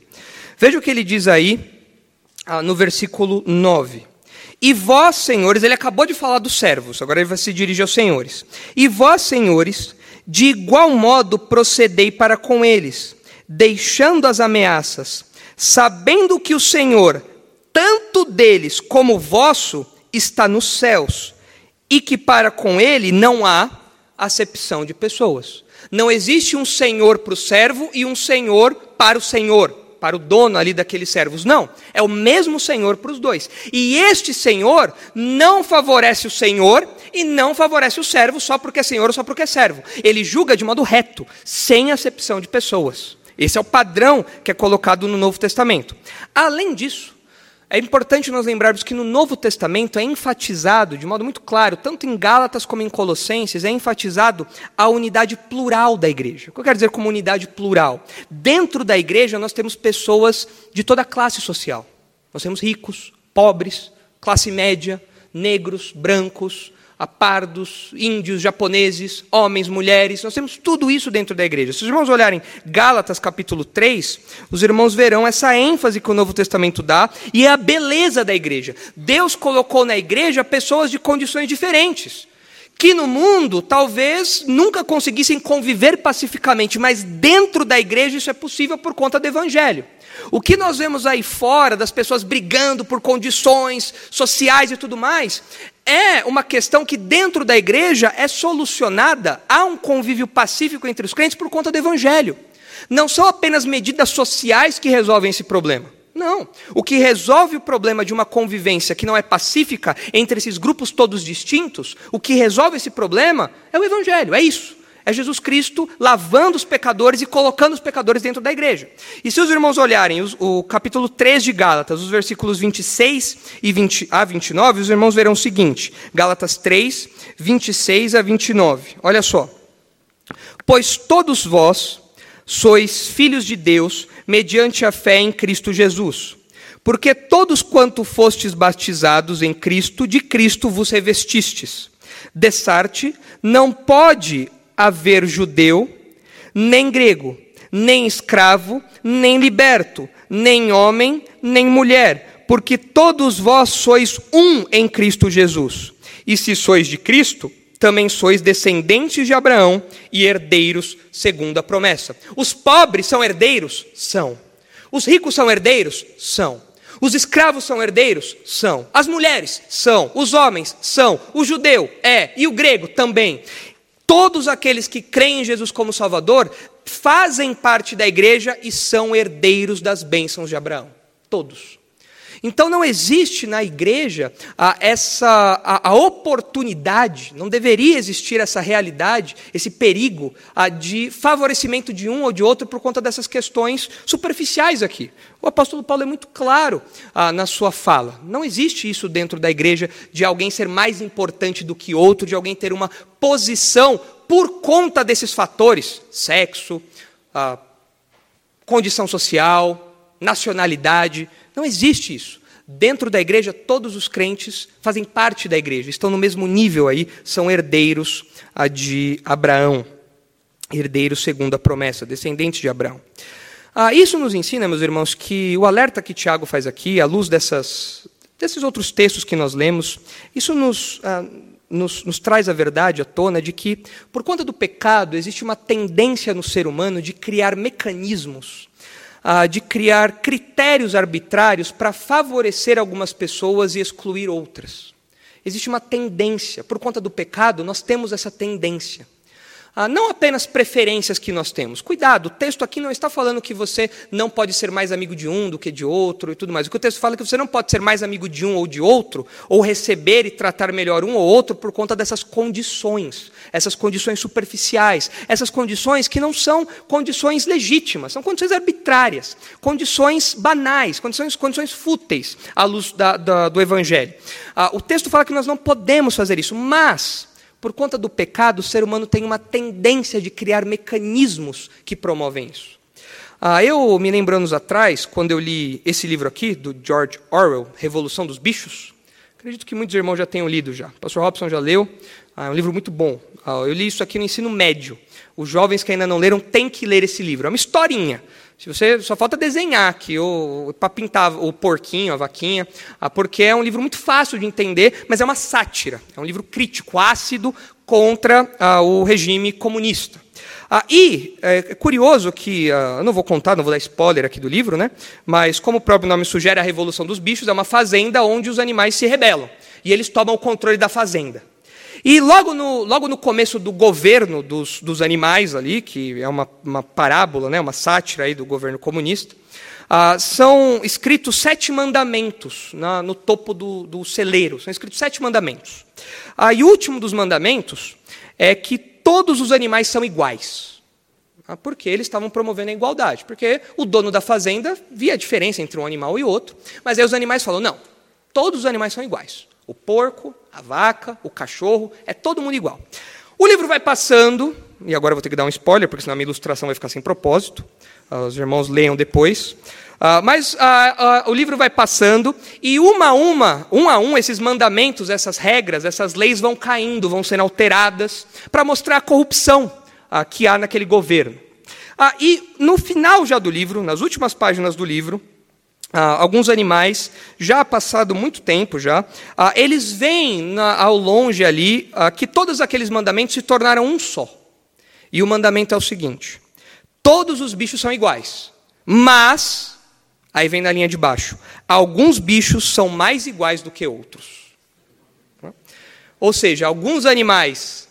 Veja o que ele diz aí ah, no versículo 9. E vós, senhores, ele acabou de falar dos servos, agora ele vai se dirigir aos senhores. E vós, senhores, de igual modo procedei para com eles deixando as ameaças, sabendo que o Senhor, tanto deles como vosso, está nos céus, e que para com ele não há acepção de pessoas. Não existe um senhor para o servo e um senhor para o senhor, para o dono ali daqueles servos. Não, é o mesmo senhor para os dois. E este senhor não favorece o senhor e não favorece o servo só porque é senhor ou só porque é servo. Ele julga de modo reto, sem acepção de pessoas. Esse é o padrão que é colocado no Novo Testamento. Além disso, é importante nós lembrarmos que no Novo Testamento é enfatizado, de modo muito claro, tanto em Gálatas como em Colossenses, é enfatizado a unidade plural da igreja. O que eu quero dizer como unidade plural? Dentro da igreja nós temos pessoas de toda classe social. Nós temos ricos, pobres, classe média, negros, brancos, a pardos, índios, japoneses, homens, mulheres, nós temos tudo isso dentro da igreja. Se os irmãos olharem Gálatas capítulo 3, os irmãos verão essa ênfase que o Novo Testamento dá e a beleza da igreja. Deus colocou na igreja pessoas de condições diferentes que no mundo talvez nunca conseguissem conviver pacificamente, mas dentro da igreja isso é possível por conta do evangelho. O que nós vemos aí fora das pessoas brigando por condições sociais e tudo mais, é uma questão que dentro da igreja é solucionada, há um convívio pacífico entre os crentes por conta do evangelho. Não são apenas medidas sociais que resolvem esse problema. Não. O que resolve o problema de uma convivência que não é pacífica entre esses grupos todos distintos, o que resolve esse problema é o evangelho, é isso. É Jesus Cristo lavando os pecadores e colocando os pecadores dentro da igreja. E se os irmãos olharem o, capítulo 3 de Gálatas, os versículos 26 e 20 a 29, os irmãos verão o seguinte: Gálatas 3, 26 a 29. Olha só. Pois todos vós sois filhos de Deus mediante a fé em Cristo Jesus. Porque todos quanto fostes batizados em Cristo, de Cristo vos revestistes. Dessarte não pode haver judeu, nem grego, nem escravo, nem liberto, nem homem, nem mulher, porque todos vós sois um em Cristo Jesus. E se sois de Cristo, também sois descendentes de Abraão e herdeiros segundo a promessa. Os pobres são herdeiros? São. Os ricos são herdeiros? São. Os escravos são herdeiros? São. As mulheres? São. Os homens? São. O judeu? É. E o grego? Também. Todos aqueles que creem em Jesus como Salvador fazem parte da igreja e são herdeiros das bênçãos de Abraão. Todos. Então não existe na igreja a, essa a, a, oportunidade, não deveria existir essa realidade, esse perigo a, de favorecimento de um ou de outro por conta dessas questões superficiais aqui. O apóstolo Paulo é muito claro na sua fala. Não existe isso dentro da igreja de alguém ser mais importante do que outro, de alguém ter uma posição por conta desses fatores: sexo, condição social, nacionalidade. Não existe isso. Dentro da igreja, todos os crentes fazem parte da igreja, estão no mesmo nível aí, são herdeiros de Abraão, herdeiros segundo a promessa, descendentes de Abraão. Ah, isso nos ensina, meus irmãos, que o alerta que Tiago faz aqui, à luz dessas, desses outros textos que nós lemos, isso nos, ah, nos, nos, traz a verdade à tona de que, por conta do pecado, existe uma tendência no ser humano de criar mecanismos ah, de criar critérios arbitrários para favorecer algumas pessoas e excluir outras. Existe uma tendência, por conta do pecado, nós temos essa tendência ah, não apenas preferências que nós temos. Cuidado, o texto aqui não está falando que você não pode ser mais amigo de um do que de outro e tudo mais. O que o texto fala é que você não pode ser mais amigo de um ou de outro, ou receber e tratar melhor um ou outro por conta dessas condições, essas condições superficiais, essas condições que não são condições legítimas, são condições arbitrárias, condições banais, condições, condições fúteis à luz da, da, do Evangelho. Ah, o texto fala que nós não podemos fazer isso, mas por conta do pecado, o ser humano tem uma tendência de criar mecanismos que promovem isso. Ah, eu me lembro anos atrás, quando eu li esse livro aqui, do George Orwell, Revolução dos Bichos, acredito que muitos irmãos já tenham lido já. O pastor Robson já leu, ah, é um livro muito bom. Ah, eu li isso aqui no ensino médio. Os jovens que ainda não leram têm que ler esse livro. É uma historinha. Se você só falta desenhar aqui, para pintar o porquinho, a vaquinha, ah, porque é um livro muito fácil de entender, mas é uma sátira, é um livro crítico, ácido contra ah, o regime comunista. Ah, e é curioso que, ah, eu não vou contar, não vou dar spoiler aqui do livro, né? mas como o próprio nome sugere, a Revolução dos Bichos é uma fazenda onde os animais se rebelam e eles tomam o controle da fazenda. E logo no, logo no começo do governo dos, dos animais ali, que é uma, uma parábola, né, uma sátira aí do governo comunista, ah, são escritos sete mandamentos na, no topo do, do, celeiro. São escritos sete mandamentos. Ah, e o último dos mandamentos é que todos os animais são iguais. Ah, porque eles estavam promovendo a igualdade. Porque o dono da fazenda via a diferença entre um animal e outro. Mas aí os animais falam: não, todos os animais são iguais. O porco, a vaca, o cachorro, é todo mundo igual. O livro vai passando, e agora eu vou ter que dar um spoiler, porque senão a minha ilustração vai ficar sem propósito. Uh, os irmãos leiam depois. Uh, mas uh, o livro vai passando, e uma a uma, um a um, esses mandamentos, essas regras, essas leis vão caindo, vão sendo alteradas, para mostrar a corrupção que há naquele governo. e no final já do livro, nas últimas páginas do livro, ah, alguns animais, já passado muito tempo já, ah, eles veem na, ao longe ali ah, que todos aqueles mandamentos se tornaram um só. E o mandamento é o seguinte: todos os bichos são iguais, mas, aí vem na linha de baixo, alguns bichos são mais iguais do que outros. Ou seja, alguns animais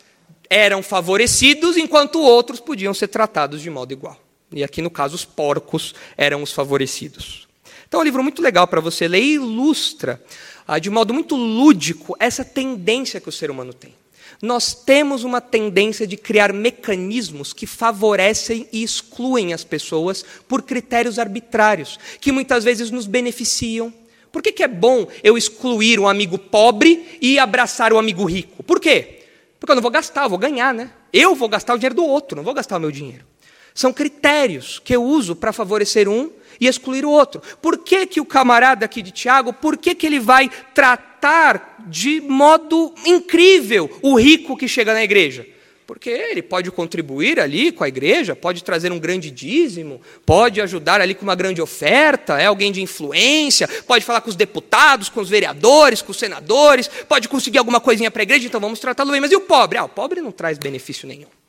eram favorecidos, enquanto outros podiam ser tratados de modo igual. E aqui, no caso, os porcos eram os favorecidos. Então é um livro muito legal para você ler e ilustra ah, de modo muito lúdico essa tendência que o ser humano tem. Nós temos uma tendência de criar mecanismos que favorecem e excluem as pessoas por critérios arbitrários, que muitas vezes nos beneficiam. Por que, que é bom eu excluir um amigo pobre e abraçar o um amigo rico? Por quê? Porque eu não vou gastar, eu vou ganhar, né? Eu vou gastar o dinheiro do outro, não vou gastar o meu dinheiro. São critérios que eu uso para favorecer um e excluir o outro. Por que, que o camarada aqui de Tiago, por que, que ele vai tratar de modo incrível o rico que chega na igreja? Porque ele pode contribuir ali com a igreja, pode trazer um grande dízimo, pode ajudar ali com uma grande oferta, é alguém de influência, pode falar com os deputados, com os vereadores, com os senadores, pode conseguir alguma coisinha para a igreja, então vamos tratá-lo bem. Mas e o pobre? Ah, o pobre não traz benefício nenhum.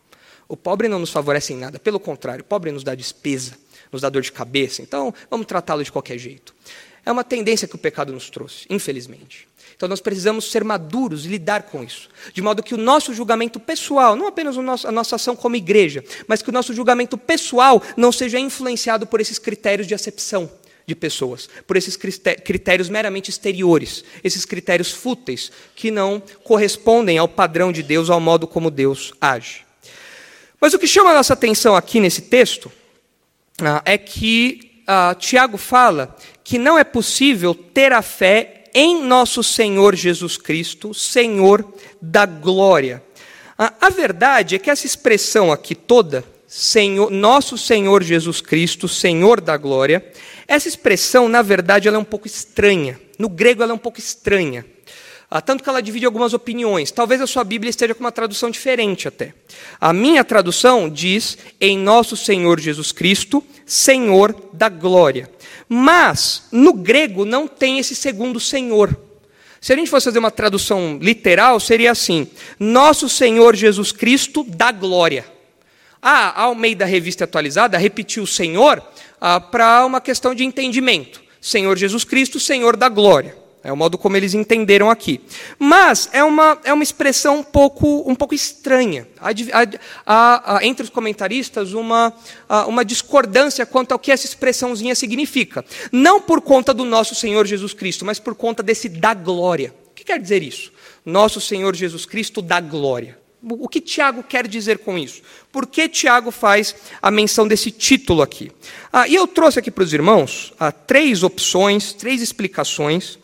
O pobre não nos favorece em nada, pelo contrário, o pobre nos dá despesa nos dá dor de cabeça, então vamos tratá-lo de qualquer jeito. É uma tendência que o pecado nos trouxe, infelizmente. Então nós precisamos ser maduros e lidar com isso, de modo que o nosso julgamento pessoal, não apenas a nossa ação como igreja, mas que o nosso julgamento pessoal não seja influenciado por esses critérios de acepção de pessoas, por esses critérios meramente exteriores, esses critérios fúteis que não correspondem ao padrão de Deus, ao modo como Deus age. Mas o que chama a nossa atenção aqui nesse texto ah, é que ah, Tiago fala que não é possível ter a fé em nosso Senhor Jesus Cristo, Senhor da glória. Ah, a verdade é que essa expressão aqui toda, Senhor, nosso Senhor Jesus Cristo, Senhor da glória, essa expressão, na verdade, ela é um pouco estranha. No grego, ela é um pouco estranha. Ah, tanto que ela divide algumas opiniões. Talvez a sua Bíblia esteja com uma tradução diferente até. A minha tradução diz: em nosso Senhor Jesus Cristo, Senhor da glória. Mas, no grego, não tem esse segundo Senhor. Se a gente fosse fazer uma tradução literal, seria assim: Nosso Senhor Jesus Cristo da glória. Ah, ao meio da revista atualizada, repetiu o Senhor, ah, para uma questão de entendimento. Senhor Jesus Cristo, Senhor da glória. É o modo como eles entenderam aqui. Mas é uma, é uma expressão um pouco, um pouco estranha. Há, há, há entre os comentaristas uma, uma discordância quanto ao que essa expressãozinha significa. Não por conta do nosso Senhor Jesus Cristo, mas por conta desse da glória. O que quer dizer isso? Nosso Senhor Jesus Cristo da glória. O que Tiago quer dizer com isso? Por que Tiago faz a menção desse título aqui? Ah, e eu trouxe aqui para os irmãos ah, três opções, três explicações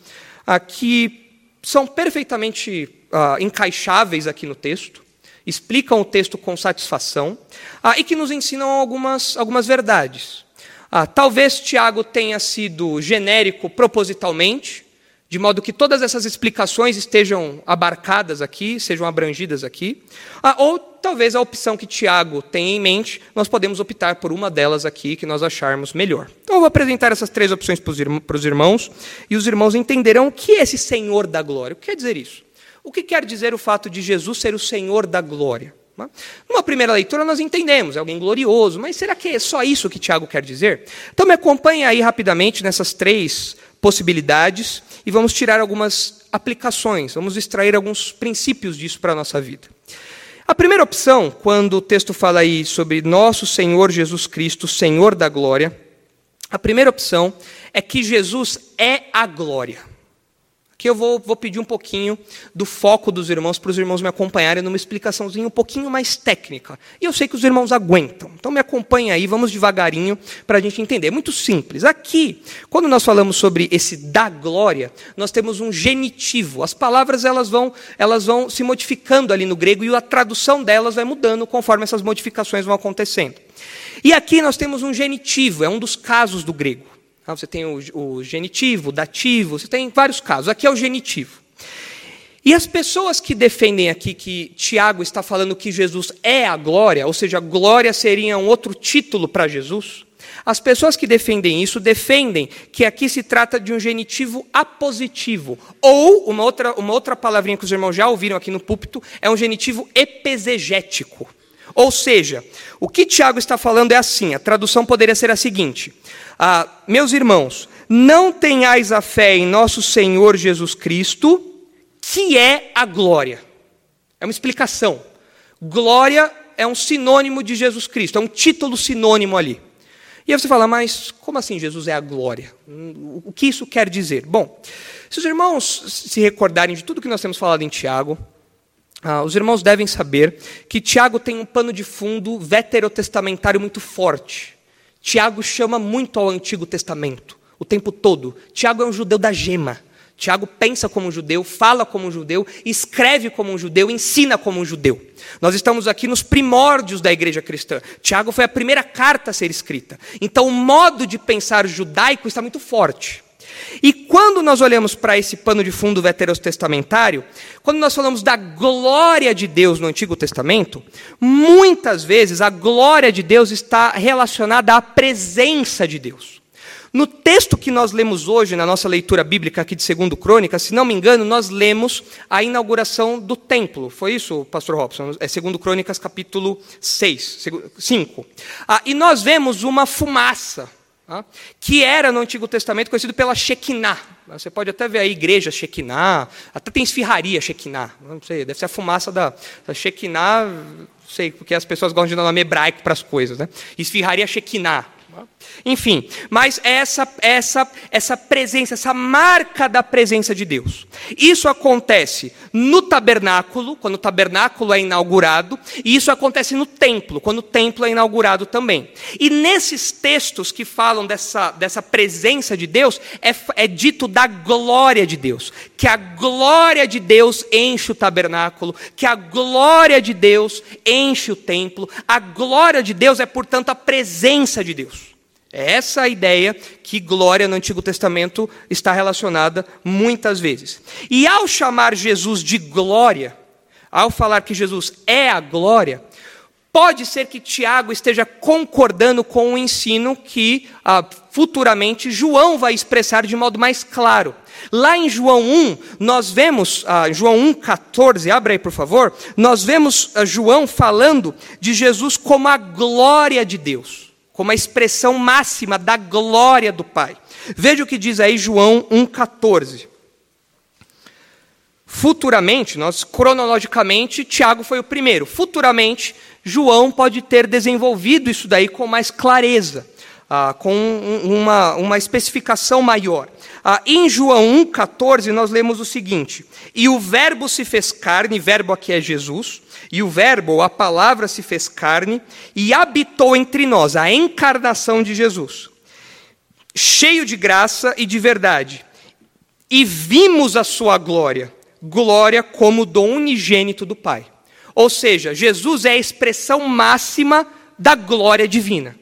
ah, que são perfeitamente ah, encaixáveis aqui no texto, explicam o texto com satisfação ah, e que nos ensinam algumas, algumas verdades. Ah, talvez Tiago tenha sido genérico propositalmente, de modo que todas essas explicações estejam abarcadas aqui, sejam abrangidas aqui. Ah, ou talvez a opção que Tiago tem em mente, nós podemos optar por uma delas aqui que nós acharmos melhor. Então eu vou apresentar essas três opções para os irmãos, e os irmãos entenderão o que é esse Senhor da glória. O que quer dizer isso? O que quer dizer o fato de Jesus ser o Senhor da glória? Numa primeira leitura nós entendemos, é alguém glorioso, mas será que é só isso que Tiago quer dizer? Então me acompanhe aí rapidamente nessas três possibilidades e vamos tirar algumas aplicações, vamos extrair alguns princípios disso para a nossa vida. A primeira opção, quando o texto fala aí sobre nosso Senhor Jesus Cristo, Senhor da glória, a primeira opção é que Jesus é a glória. Aqui eu vou, vou pedir um pouquinho do foco dos irmãos para os irmãos me acompanharem numa explicaçãozinha um pouquinho mais técnica. E eu sei que os irmãos aguentam. Então me acompanhem aí, vamos devagarinho para a gente entender. É muito simples. Aqui, quando nós falamos sobre esse da glória, nós temos um genitivo. As palavras elas vão, elas vão se modificando ali no grego e a tradução delas vai mudando conforme essas modificações vão acontecendo. E aqui nós temos um genitivo, é um dos casos do grego. Ah, você tem o, o genitivo, o dativo, você tem vários casos. Aqui é o genitivo. E as pessoas que defendem aqui que Tiago está falando que Jesus é a glória, ou seja, glória seria um outro título para Jesus, as pessoas que defendem isso defendem que aqui se trata de um genitivo apositivo, ou uma outra, uma outra palavrinha que os irmãos já ouviram aqui no púlpito, é um genitivo epesegético. Ou seja, o que Tiago está falando é assim: a tradução poderia ser a seguinte: ah, Meus irmãos, não tenhais a fé em nosso Senhor Jesus Cristo, que é a glória. É uma explicação. Glória é um sinônimo de Jesus Cristo, é um título sinônimo ali. E aí você fala, mas como assim Jesus é a glória? O que isso quer dizer? Bom, se os irmãos se recordarem de tudo que nós temos falado em Tiago, ah, os irmãos devem saber que Tiago tem um pano de fundo veterotestamentário muito forte. Tiago chama muito ao Antigo Testamento, o tempo todo. Tiago é um judeu da gema. Tiago pensa como um judeu, fala como um judeu, escreve como um judeu, ensina como um judeu. Nós estamos aqui nos primórdios da igreja cristã. Tiago foi a primeira carta a ser escrita. Então, o modo de pensar judaico está muito forte. E quando nós olhamos para esse pano de fundo veterotestamentário, quando nós falamos da glória de Deus no Antigo Testamento, muitas vezes a glória de Deus está relacionada à presença de Deus. No texto que nós lemos hoje, na nossa leitura bíblica aqui de 2 Crônicas, se não me engano, nós lemos a inauguração do templo. Foi isso, pastor Robson? É 2 Crônicas capítulo 6, 5. Ah, e nós vemos uma fumaça que era no Antigo Testamento conhecido pela Shekinah. Você pode até ver a igreja Shekinah, até tem esfirraria Shekinah. Não sei, deve ser a fumaça da, da Shekinah, não sei, porque as pessoas gostam de dar nome hebraico para as coisas. Né? Esfirraria Shekinah. Enfim, mas essa, essa, essa presença, essa marca da presença de Deus. Isso acontece no tabernáculo, quando o tabernáculo é inaugurado, e isso acontece no templo, quando o templo é inaugurado também. E nesses textos que falam dessa, dessa presença de Deus, é, é dito da glória de Deus, que a glória de Deus enche o tabernáculo, que a glória de Deus enche o templo, a glória de Deus é, portanto, a presença de Deus. É essa a ideia que glória no Antigo Testamento está relacionada muitas vezes. E ao chamar Jesus de glória, ao falar que Jesus é a glória, pode ser que Tiago esteja concordando com o ensino que ah, futuramente João vai expressar de modo mais claro. Lá em João 1, nós vemos, ah, João 1,14, abra aí por favor, nós vemos ah, João falando de Jesus como a glória de Deus como a expressão máxima da glória do Pai. Veja o que diz aí João 1,14. Futuramente, nós cronologicamente, Tiago foi o primeiro. Futuramente, João pode ter desenvolvido isso daí com mais clareza, ah, com uma, uma especificação maior. Ah, em João 1,14, nós lemos o seguinte: E o Verbo se fez carne, verbo aqui é Jesus, e o Verbo, ou a palavra, se fez carne e habitou entre nós, a encarnação de Jesus, cheio de graça e de verdade. E vimos a sua glória glória como dom unigênito do Pai. Ou seja, Jesus é a expressão máxima da glória divina.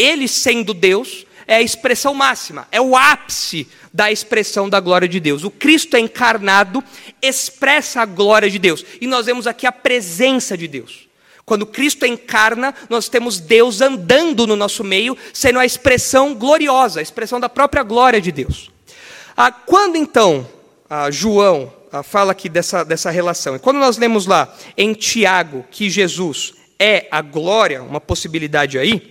Ele, sendo Deus, é a expressão máxima, é o ápice da expressão da glória de Deus. O Cristo encarnado expressa a glória de Deus. E nós vemos aqui a presença de Deus. Quando Cristo encarna, nós temos Deus andando no nosso meio, sendo a expressão gloriosa, a expressão da própria glória de Deus. Ah, quando então ah, João fala aqui dessa, dessa relação. E quando nós lemos lá em Tiago que Jesus é a glória, uma possibilidade aí,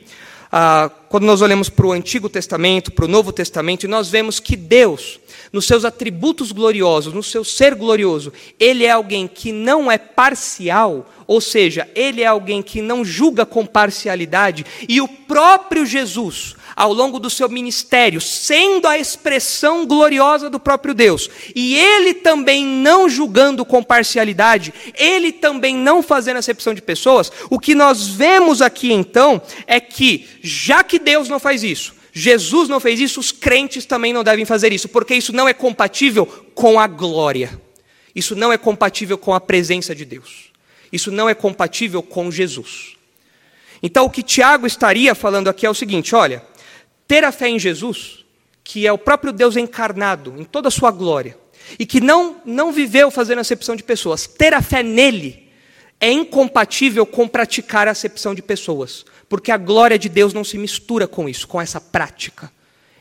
ah, quando nós olhamos para o Antigo Testamento, para o Novo Testamento, nós vemos que Deus, nos seus atributos gloriosos, no seu ser glorioso, Ele é alguém que não é parcial, ou seja, Ele é alguém que não julga com parcialidade, e o próprio Jesus, ao longo do seu ministério, sendo a expressão gloriosa do próprio Deus, e ele também não julgando com parcialidade, ele também não fazendo acepção de pessoas, o que nós vemos aqui então é que, já que Deus não faz isso, Jesus não fez isso, os crentes também não devem fazer isso, porque isso não é compatível com a glória, isso não é compatível com a presença de Deus, isso não é compatível com Jesus. Então, o que Tiago estaria falando aqui é o seguinte: olha, ter a fé em Jesus, que é o próprio Deus encarnado em toda a sua glória, e que não, não viveu fazendo acepção de pessoas, ter a fé nele é incompatível com praticar a acepção de pessoas, porque a glória de Deus não se mistura com isso, com essa prática.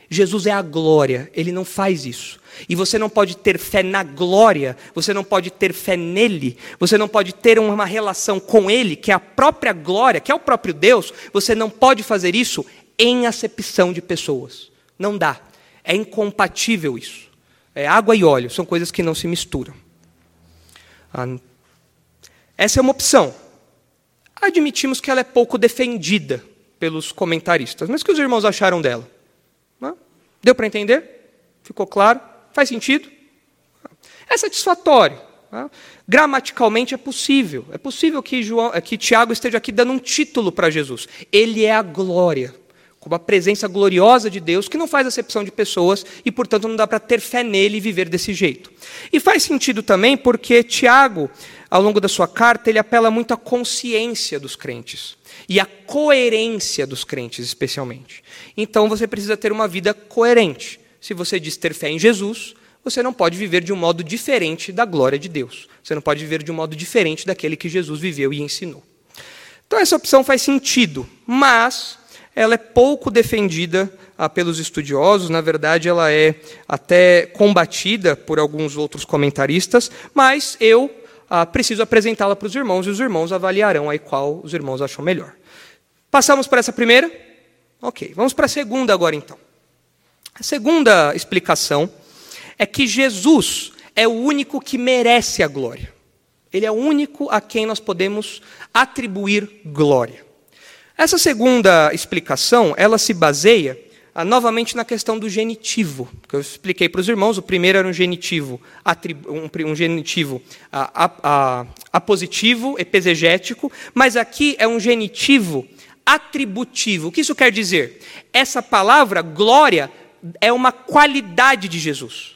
Jesus é a glória, ele não faz isso. E você não pode ter fé na glória, você não pode ter fé nele, você não pode ter uma relação com ele, que é a própria glória, que é o próprio Deus, você não pode fazer isso em acepção de pessoas. Não dá. É incompatível isso. É água e óleo, são coisas que não se misturam. Ah, essa é uma opção. Admitimos que ela é pouco defendida pelos comentaristas, mas o que os irmãos acharam dela? Deu para entender? Ficou claro? Faz sentido? É satisfatório. Gramaticalmente é possível. É possível que, João, que Tiago esteja aqui dando um título para Jesus. Ele é a glória como a presença gloriosa de Deus, que não faz acepção de pessoas e, portanto, não dá para ter fé nele e viver desse jeito. E faz sentido também porque Tiago, ao longo da sua carta, ele apela muito à consciência dos crentes e à coerência dos crentes, especialmente. Então, você precisa ter uma vida coerente. Se você diz ter fé em Jesus, você não pode viver de um modo diferente da glória de Deus. Você não pode viver de um modo diferente daquele que Jesus viveu e ensinou. Então, essa opção faz sentido, mas ela é pouco defendida ah, pelos estudiosos, na verdade, ela é até combatida por alguns outros comentaristas, mas eu ah, preciso apresentá-la para os irmãos e os irmãos avaliarão aí qual os irmãos acham melhor. Passamos para essa primeira? Ok, vamos para a segunda agora então. A segunda explicação é que Jesus é o único que merece a glória. Ele é o único a quem nós podemos atribuir glória. Essa segunda explicação, ela se baseia ah, novamente na questão do genitivo, que eu expliquei para os irmãos. O primeiro era um genitivo, um, um genitivo ah, apositivo, epesegético, mas aqui é um genitivo atributivo. O que isso quer dizer? Essa palavra, glória, é uma qualidade de Jesus.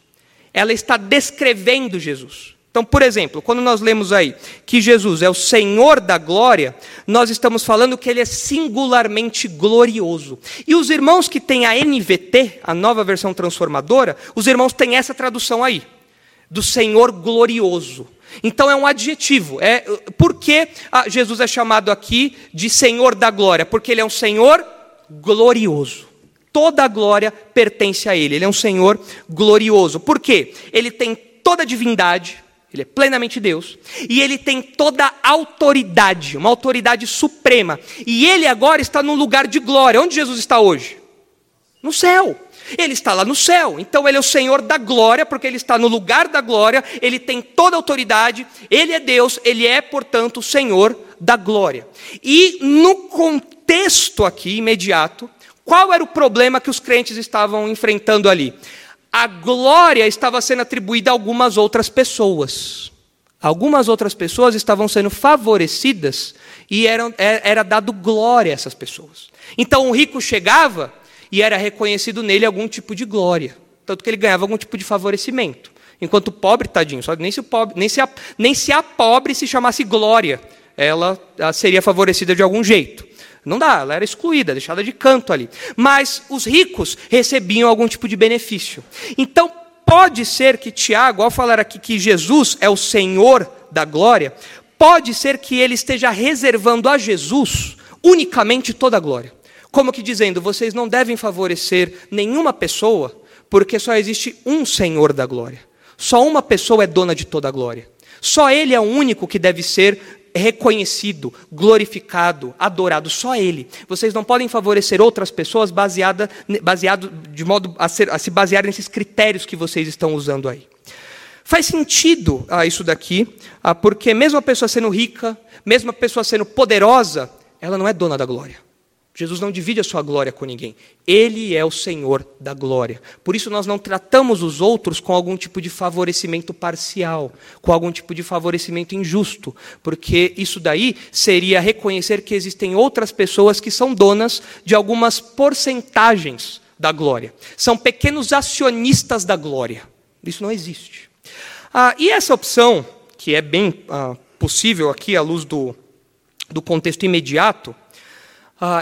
Ela está descrevendo Jesus. Então, por exemplo, quando nós lemos aí que Jesus é o Senhor da glória, nós estamos falando que ele é singularmente glorioso. E os irmãos que têm a NVT, a nova versão transformadora, os irmãos têm essa tradução aí, do Senhor glorioso. Então é um adjetivo. É, por que ah, Jesus é chamado aqui de Senhor da glória? Porque ele é um Senhor glorioso. Toda a glória pertence a ele. Ele é um Senhor glorioso. Por quê? Ele tem toda a divindade, ele é plenamente Deus, e ele tem toda a autoridade, uma autoridade suprema. E ele agora está num lugar de glória. Onde Jesus está hoje? No céu. Ele está lá no céu, então ele é o Senhor da glória, porque ele está no lugar da glória, ele tem toda a autoridade, ele é Deus, ele é, portanto, o Senhor da glória. E no contexto aqui imediato, qual era o problema que os crentes estavam enfrentando ali? A glória estava sendo atribuída a algumas outras pessoas. Algumas outras pessoas estavam sendo favorecidas e eram, era, era dado glória a essas pessoas. Então o rico chegava e era reconhecido nele algum tipo de glória. Tanto que ele ganhava algum tipo de favorecimento. Enquanto o pobre, tadinho, só, nem, se pobre, nem, se a, nem se a pobre se chamasse glória, ela, ela seria favorecida de algum jeito. Não dá, ela era excluída, deixada de canto ali. Mas os ricos recebiam algum tipo de benefício. Então, pode ser que Tiago, ao falar aqui que Jesus é o Senhor da glória, pode ser que ele esteja reservando a Jesus unicamente toda a glória. Como que dizendo, vocês não devem favorecer nenhuma pessoa, porque só existe um Senhor da glória. Só uma pessoa é dona de toda a glória. Só Ele é o único que deve ser reconhecido, glorificado, adorado, só Ele. Vocês não podem favorecer outras pessoas baseada, baseado de modo a, ser, a se basear nesses critérios que vocês estão usando aí. Faz sentido ah, isso daqui, ah, porque mesmo a pessoa sendo rica, mesmo a pessoa sendo poderosa, ela não é dona da glória. Jesus não divide a sua glória com ninguém. Ele é o Senhor da glória. Por isso nós não tratamos os outros com algum tipo de favorecimento parcial, com algum tipo de favorecimento injusto, porque isso daí seria reconhecer que existem outras pessoas que são donas de algumas porcentagens da glória. São pequenos acionistas da glória. Isso não existe. Ah, e essa opção, que é bem ah, possível aqui à luz do, do contexto imediato,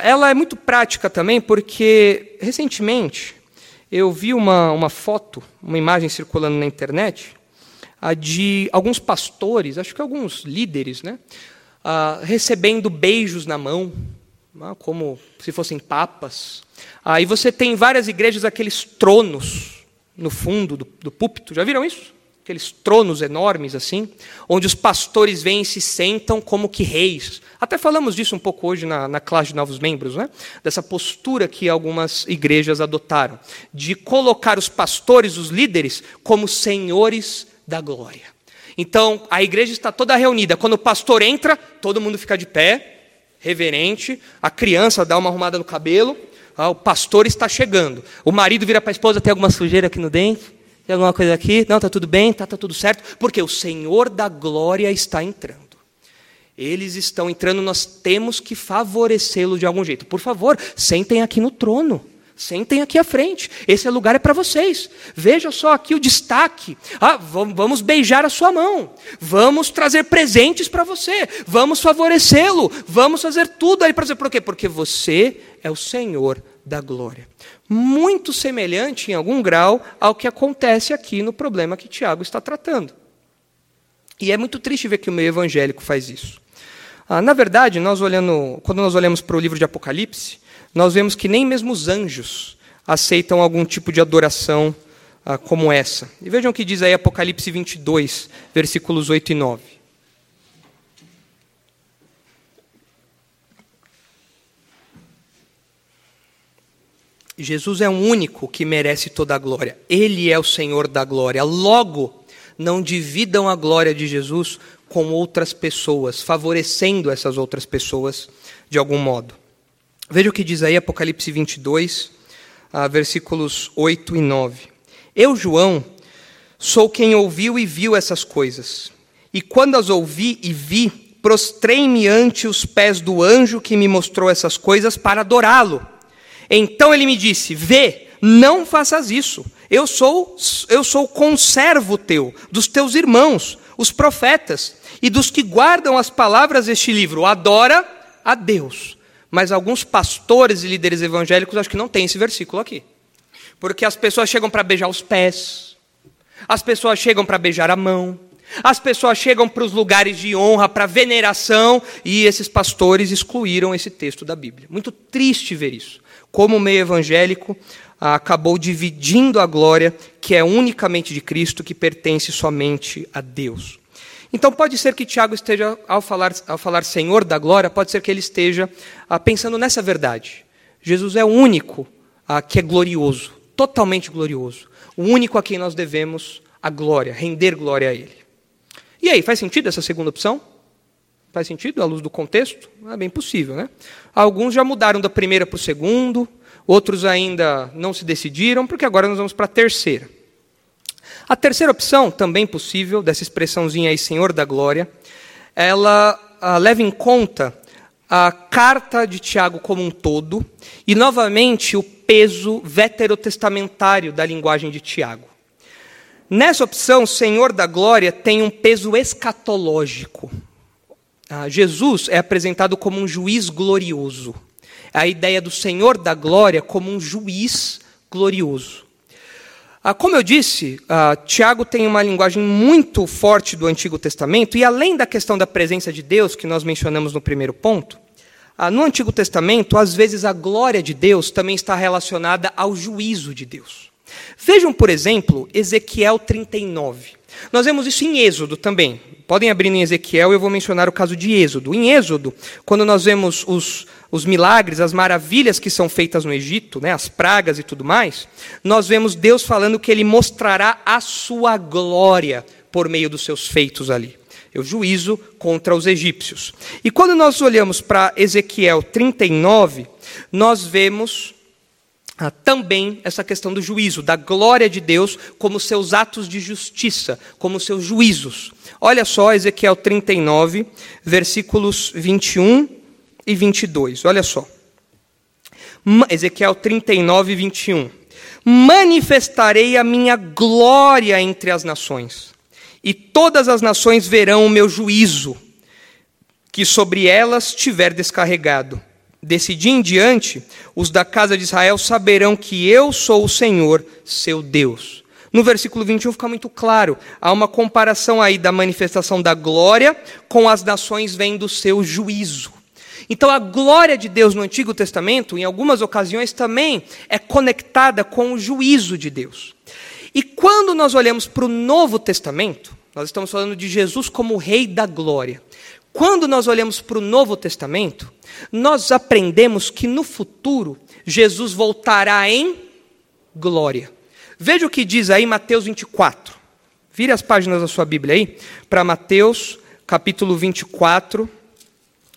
ela é muito prática também porque, recentemente, eu vi uma, uma foto, uma imagem circulando na internet, ah, de alguns pastores, acho que alguns líderes, né, ah, recebendo beijos na mão, como se fossem papas. e você tem várias igrejas aqueles tronos no fundo do, do púlpito, já viram isso? Aqueles tronos enormes assim, onde os pastores vêm e se sentam como que reis. Até falamos disso um pouco hoje na, na classe de novos membros, né? dessa postura que algumas igrejas adotaram, de colocar os pastores, os líderes, como senhores da glória. Então, a igreja está toda reunida. Quando o pastor entra, todo mundo fica de pé, reverente, a criança dá uma arrumada no cabelo, ah, o pastor está chegando. O marido vira para a esposa, tem alguma sujeira aqui no dente? Tem alguma coisa aqui? Não, está tudo bem, está tá tudo certo. Porque o Senhor da glória está entrando. Eles estão entrando, nós temos que favorecê-los de algum jeito. Por favor, sentem aqui no trono. Sentem aqui à frente. Esse lugar é para vocês. Veja só aqui o destaque. Ah, vamos beijar a sua mão. Vamos trazer presentes para você. Vamos favorecê-lo. Vamos fazer tudo aí para você. Por quê? Porque você é o Senhor da glória muito semelhante, em algum grau, ao que acontece aqui no problema que Tiago está tratando. E é muito triste ver que o meio evangélico faz isso. Ah, na verdade, nós olhando, quando nós olhamos para o livro de Apocalipse, nós vemos que nem mesmo os anjos aceitam algum tipo de adoração ah, como essa. E vejam o que diz aí Apocalipse 22, versículos 8 e 9. Jesus é o único que merece toda a glória. Ele é o Senhor da glória. Logo, não dividam a glória de Jesus com outras pessoas, favorecendo essas outras pessoas de algum modo. Veja o que diz aí Apocalipse 22, ah, versículos 8 e 9. Eu, João, sou quem ouviu e viu essas coisas. E quando as ouvi e vi, prostrei-me ante os pés do anjo que me mostrou essas coisas para adorá-lo. Então ele me disse: Vê, não faças isso. Eu sou eu sou conservo teu, dos teus irmãos, os profetas, e dos que guardam as palavras deste livro. Adora a Deus. Mas alguns pastores e líderes evangélicos acho que não tem esse versículo aqui. Porque as pessoas chegam para beijar os pés, as pessoas chegam para beijar a mão, as pessoas chegam para os lugares de honra, para veneração, e esses pastores excluíram esse texto da Bíblia. Muito triste ver isso como o meio evangélico acabou dividindo a glória que é unicamente de Cristo, que pertence somente a Deus. Então pode ser que Tiago esteja, ao falar, ao falar Senhor da glória, pode ser que ele esteja pensando nessa verdade. Jesus é o único que é glorioso, totalmente glorioso. O único a quem nós devemos a glória, render glória a Ele. E aí, faz sentido essa segunda opção? Faz sentido à luz do contexto? É bem possível, né? Alguns já mudaram da primeira para o segundo, outros ainda não se decidiram, porque agora nós vamos para a terceira. A terceira opção, também possível, dessa expressãozinha aí, Senhor da Glória, ela ah, leva em conta a carta de Tiago como um todo e, novamente, o peso veterotestamentário da linguagem de Tiago. Nessa opção, Senhor da Glória tem um peso escatológico. Ah, Jesus é apresentado como um juiz glorioso. A ideia do Senhor da Glória como um juiz glorioso. Ah, como eu disse, ah, Tiago tem uma linguagem muito forte do Antigo Testamento, e além da questão da presença de Deus, que nós mencionamos no primeiro ponto, ah, no Antigo Testamento, às vezes a glória de Deus também está relacionada ao juízo de Deus. Vejam, por exemplo, Ezequiel 39. Nós vemos isso em Êxodo também. Podem abrir em Ezequiel, eu vou mencionar o caso de Êxodo. Em Êxodo, quando nós vemos os, os milagres, as maravilhas que são feitas no Egito, né, as pragas e tudo mais, nós vemos Deus falando que ele mostrará a sua glória por meio dos seus feitos ali. O juízo contra os egípcios. E quando nós olhamos para Ezequiel 39, nós vemos também essa questão do juízo, da glória de Deus como seus atos de justiça, como seus juízos. Olha só Ezequiel 39, versículos 21 e 22. Olha só. Ezequiel 39, 21. Manifestarei a minha glória entre as nações, e todas as nações verão o meu juízo, que sobre elas tiver descarregado Desse dia em diante, os da casa de Israel saberão que eu sou o Senhor, seu Deus. No versículo 21 fica muito claro, há uma comparação aí da manifestação da glória com as nações vendo seu juízo. Então a glória de Deus no Antigo Testamento, em algumas ocasiões, também é conectada com o juízo de Deus. E quando nós olhamos para o Novo Testamento, nós estamos falando de Jesus como o Rei da Glória. Quando nós olhamos para o Novo Testamento, nós aprendemos que no futuro Jesus voltará em glória. Veja o que diz aí Mateus 24. Vire as páginas da sua Bíblia aí para Mateus, capítulo 24,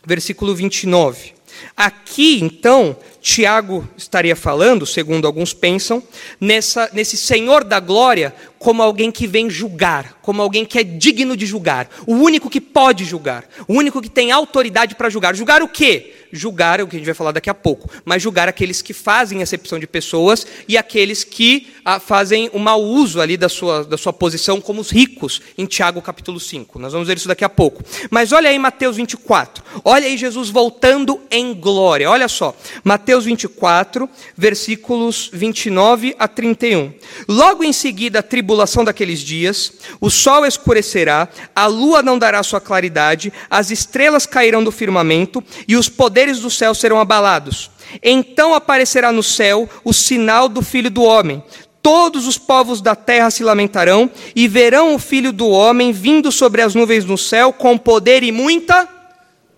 versículo 29. Aqui, então, Tiago estaria falando, segundo alguns pensam, nessa, nesse Senhor da glória como alguém que vem julgar, como alguém que é digno de julgar, o único que pode julgar, o único que tem autoridade para julgar. Julgar o quê? julgar, é o que a gente vai falar daqui a pouco, mas julgar aqueles que fazem acepção de pessoas e aqueles que ah, fazem o mau uso ali da sua, da sua posição como os ricos, em Tiago capítulo 5. Nós vamos ver isso daqui a pouco. Mas olha aí Mateus 24. Olha aí Jesus voltando em glória. Olha só. Mateus 24, versículos 29 a 31. Logo em seguida a tribulação daqueles dias, o sol escurecerá, a lua não dará sua claridade, as estrelas cairão do firmamento e os poderes do céu serão abalados. Então aparecerá no céu o sinal do Filho do Homem. Todos os povos da terra se lamentarão e verão o Filho do Homem vindo sobre as nuvens no céu com poder e muita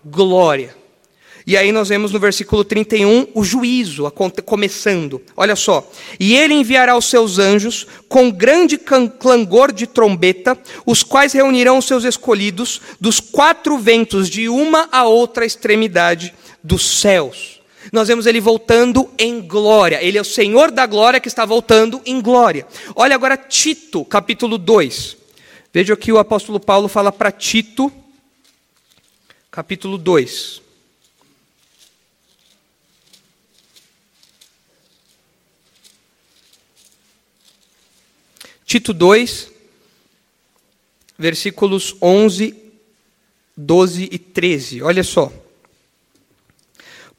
glória. E aí nós vemos no versículo 31 o juízo começando. Olha só. E ele enviará os seus anjos com grande clangor de trombeta, os quais reunirão os seus escolhidos dos quatro ventos de uma a outra extremidade dos céus. Nós vemos ele voltando em glória. Ele é o Senhor da glória que está voltando em glória. Olha agora Tito, capítulo 2. Veja o que o apóstolo Paulo fala para Tito, capítulo 2. Tito 2, versículos 11, 12 e 13. Olha só.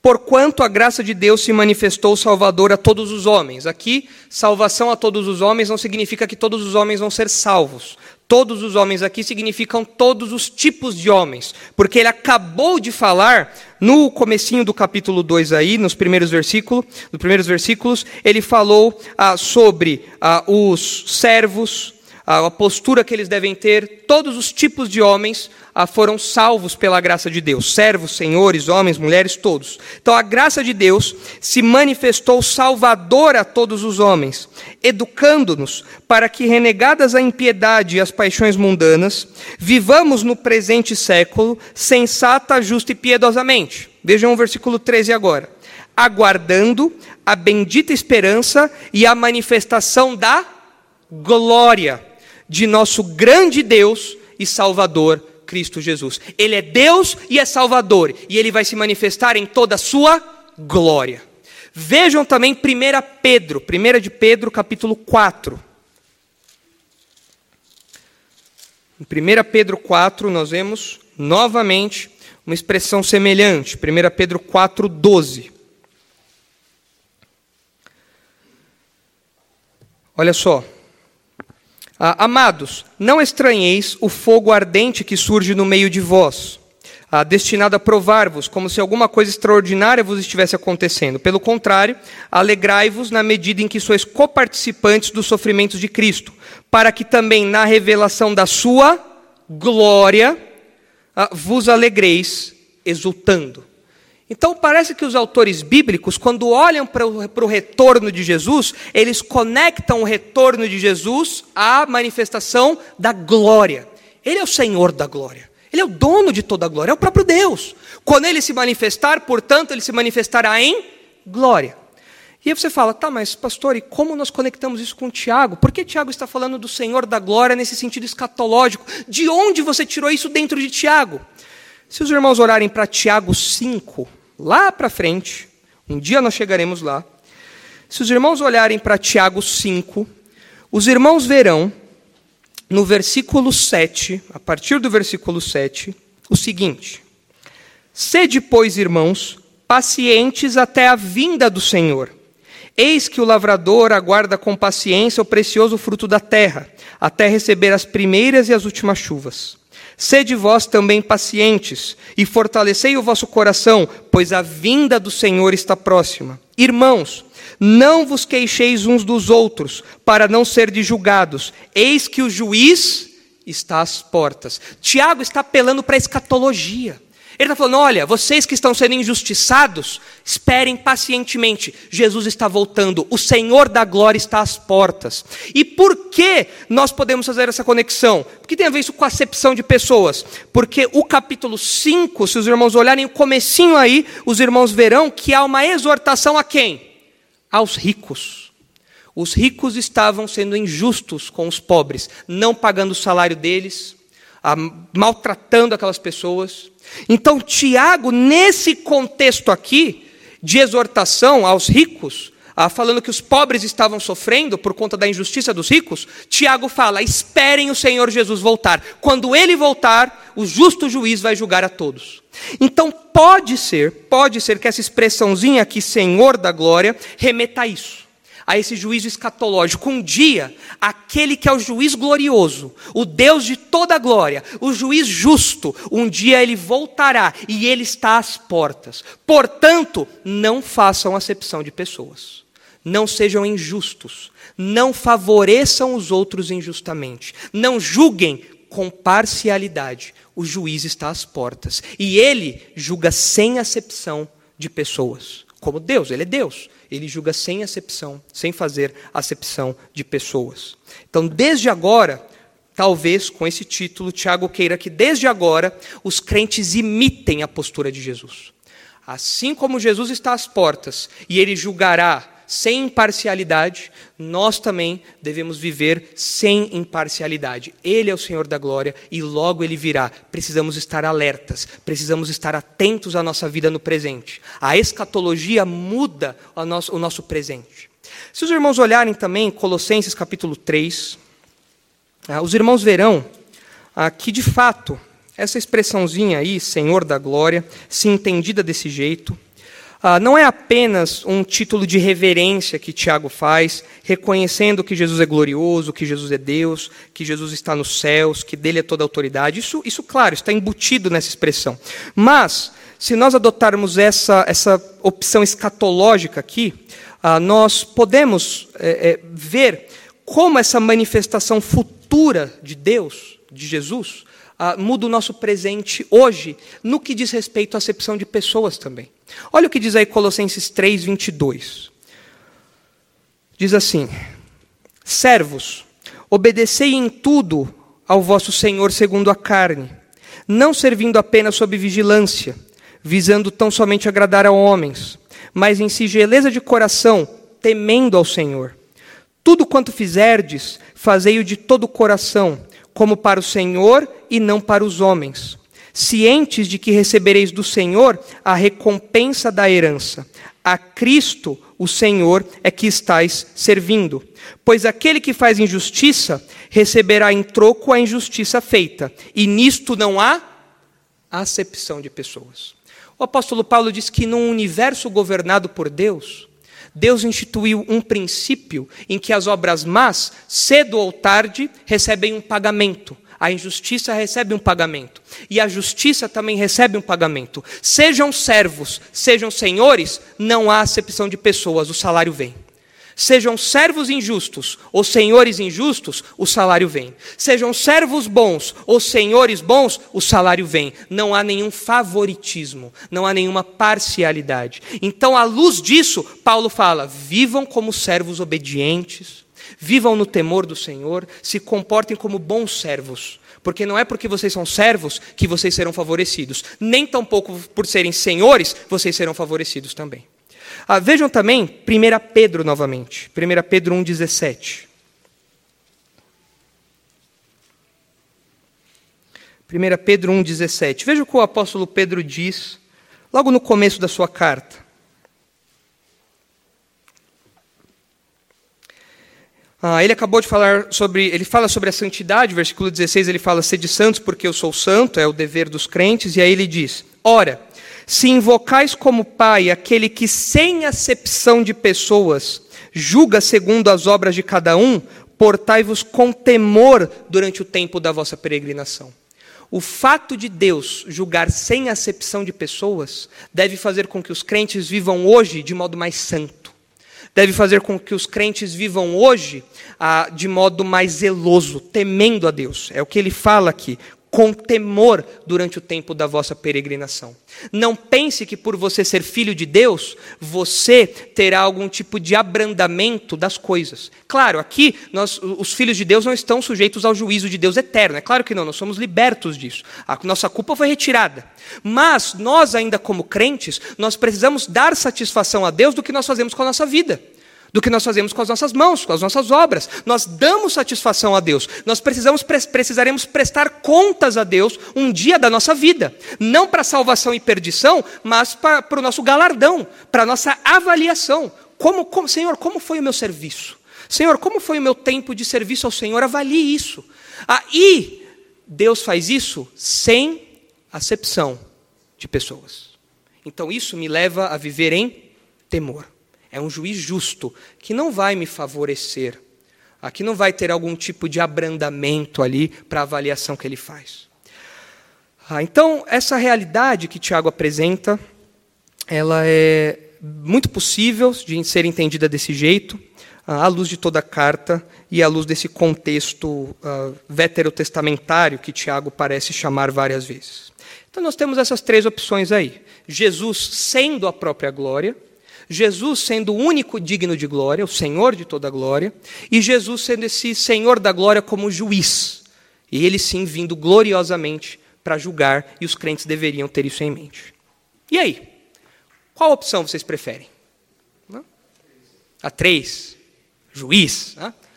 Porquanto a graça de Deus se manifestou salvador a todos os homens. Aqui, salvação a todos os homens não significa que todos os homens vão ser salvos. Todos os homens aqui significam todos os tipos de homens, porque ele acabou de falar no comecinho do capítulo 2 aí, nos primeiros versículos, nos primeiros versículos, ele falou ah, sobre ah, os servos, a postura que eles devem ter, todos os tipos de homens ah, foram salvos pela graça de Deus, servos, senhores, homens, mulheres, todos. Então a graça de Deus se manifestou salvadora a todos os homens, educando-nos para que, renegadas a impiedade e as paixões mundanas, vivamos no presente século sensata, justa e piedosamente. Vejam o versículo 13 agora. Aguardando a bendita esperança e a manifestação da glória de nosso grande Deus e Salvador, Cristo Jesus. Ele é Deus e é Salvador, e ele vai se manifestar em toda a sua glória. Vejam também 1 Pedro, 1 de Pedro, capítulo 4. Em 1 Pedro 4, nós vemos novamente uma expressão semelhante. 1 Pedro 4, 12. Olha só. Ah, amados, não estranheis o fogo ardente que surge no meio de vós, ah, destinado a provar-vos, como se alguma coisa extraordinária vos estivesse acontecendo. Pelo contrário, alegrai-vos na medida em que sois coparticipantes dos sofrimentos de Cristo, para que também na revelação da sua glória ah, vos alegreis exultando. Então, parece que os autores bíblicos, quando olham para o retorno de Jesus, eles conectam o retorno de Jesus à manifestação da glória. Ele é o Senhor da glória. Ele é o dono de toda a glória, é o próprio Deus. Quando ele se manifestar, portanto, ele se manifestará em glória. E aí você fala, tá, mas pastor, e como nós conectamos isso com Tiago? Por que Tiago está falando do Senhor da glória nesse sentido escatológico? De onde você tirou isso dentro de Tiago? Se os irmãos orarem para Tiago 5, lá para frente, um dia nós chegaremos lá. Se os irmãos olharem para Tiago 5, os irmãos verão no versículo 7, a partir do versículo 7, o seguinte: Sede, pois, irmãos, pacientes até a vinda do Senhor. Eis que o lavrador aguarda com paciência o precioso fruto da terra, até receber as primeiras e as últimas chuvas. Sede vós também pacientes e fortalecei o vosso coração, pois a vinda do Senhor está próxima. Irmãos, não vos queixeis uns dos outros, para não ser julgados. Eis que o juiz está às portas. Tiago está apelando para a escatologia. Ele está falando: olha, vocês que estão sendo injustiçados, esperem pacientemente. Jesus está voltando, o Senhor da glória está às portas. E por que nós podemos fazer essa conexão? Porque tem a ver isso com a acepção de pessoas. Porque o capítulo 5, se os irmãos olharem o comecinho aí, os irmãos verão que há uma exortação a quem? Aos ricos. Os ricos estavam sendo injustos com os pobres, não pagando o salário deles, maltratando aquelas pessoas. Então, Tiago, nesse contexto aqui, de exortação aos ricos, ah, falando que os pobres estavam sofrendo por conta da injustiça dos ricos, Tiago fala: esperem o Senhor Jesus voltar. Quando ele voltar, o justo juiz vai julgar a todos. Então, pode ser, pode ser que essa expressãozinha aqui, Senhor da glória, remeta a isso a esse juízo escatológico. Um dia, aquele que é o juiz glorioso, o Deus de toda a glória, o juiz justo, um dia ele voltará e ele está às portas. Portanto, não façam acepção de pessoas. Não sejam injustos. Não favoreçam os outros injustamente. Não julguem com parcialidade. O juiz está às portas. E ele julga sem acepção de pessoas. Como Deus, ele é Deus ele julga sem acepção, sem fazer acepção de pessoas. Então, desde agora, talvez com esse título, Tiago queira que desde agora os crentes imitem a postura de Jesus. Assim como Jesus está às portas e ele julgará sem imparcialidade, nós também devemos viver sem imparcialidade. Ele é o Senhor da glória e logo ele virá. Precisamos estar alertas, precisamos estar atentos à nossa vida no presente. A escatologia muda o nosso, o nosso presente. Se os irmãos olharem também Colossenses capítulo 3, ah, os irmãos verão ah, que de fato essa expressãozinha aí, Senhor da glória, se entendida desse jeito, ah, não é apenas um título de reverência que Tiago faz, reconhecendo que Jesus é glorioso, que Jesus é Deus, que Jesus está nos céus, que dele é toda a autoridade. Isso, isso claro, está embutido nessa expressão. Mas, se nós adotarmos essa, essa opção escatológica aqui, ah, nós podemos é, é, ver como essa manifestação futura de Deus, de Jesus, uh, muda o nosso presente hoje, no que diz respeito à acepção de pessoas também. Olha o que diz aí Colossenses 3, 22. Diz assim: Servos, obedecei em tudo ao vosso Senhor segundo a carne, não servindo apenas sob vigilância, visando tão somente agradar a homens, mas em sigeleza de coração, temendo ao Senhor. Tudo quanto fizerdes, fazei-o de todo o coração, como para o Senhor e não para os homens, cientes de que recebereis do Senhor a recompensa da herança. A Cristo, o Senhor, é que estais servindo. Pois aquele que faz injustiça receberá em troco a injustiça feita, e nisto não há acepção de pessoas. O apóstolo Paulo diz que num universo governado por Deus, Deus instituiu um princípio em que as obras más, cedo ou tarde, recebem um pagamento. A injustiça recebe um pagamento. E a justiça também recebe um pagamento. Sejam servos, sejam senhores, não há acepção de pessoas, o salário vem. Sejam servos injustos ou senhores injustos, o salário vem. Sejam servos bons ou senhores bons, o salário vem. Não há nenhum favoritismo, não há nenhuma parcialidade. Então, à luz disso, Paulo fala: vivam como servos obedientes, vivam no temor do Senhor, se comportem como bons servos. Porque não é porque vocês são servos que vocês serão favorecidos, nem tampouco por serem senhores vocês serão favorecidos também. Ah, vejam também 1 Pedro novamente, 1 Pedro 1,17. 1 Pedro 1,17. Veja o que o apóstolo Pedro diz logo no começo da sua carta. Ah, ele acabou de falar sobre, ele fala sobre a santidade, versículo 16, ele fala, sede santos porque eu sou santo, é o dever dos crentes, e aí ele diz, ora, se invocais como Pai aquele que, sem acepção de pessoas, julga segundo as obras de cada um, portai-vos com temor durante o tempo da vossa peregrinação. O fato de Deus julgar sem acepção de pessoas deve fazer com que os crentes vivam hoje de modo mais santo. Deve fazer com que os crentes vivam hoje ah, de modo mais zeloso, temendo a Deus. É o que ele fala aqui com temor durante o tempo da vossa peregrinação. Não pense que por você ser filho de Deus, você terá algum tipo de abrandamento das coisas. Claro, aqui nós, os filhos de Deus não estão sujeitos ao juízo de Deus eterno. É claro que não, nós somos libertos disso. A nossa culpa foi retirada. Mas nós ainda como crentes, nós precisamos dar satisfação a Deus do que nós fazemos com a nossa vida do que nós fazemos com as nossas mãos, com as nossas obras. Nós damos satisfação a Deus. Nós precisamos, precisaremos prestar contas a Deus um dia da nossa vida. Não para salvação e perdição, mas para, o nosso galardão, para a nossa avaliação. Como, como, Senhor, como foi o meu serviço? Senhor, como foi o meu tempo de serviço ao Senhor? Avalie isso. Ah, e Deus faz isso sem acepção de pessoas. Então isso me leva a viver em temor. É um juiz justo que não vai me favorecer. Aqui não vai ter algum tipo de abrandamento ali para a avaliação que ele faz. Ah, então, essa realidade que Tiago apresenta, ela é muito possível de ser entendida desse jeito, ah, à luz de toda a carta e à luz desse contexto uh, veterotestamentário que Tiago parece chamar várias vezes. Então, nós temos essas três opções aí: Jesus sendo a própria glória, Jesus sendo o único digno de glória, o Senhor de toda glória, e Jesus sendo esse Senhor da glória como juiz. E ele sim vindo gloriosamente para julgar, e os crentes deveriam ter isso em mente. E aí? Qual opção vocês preferem? A três? Juiz.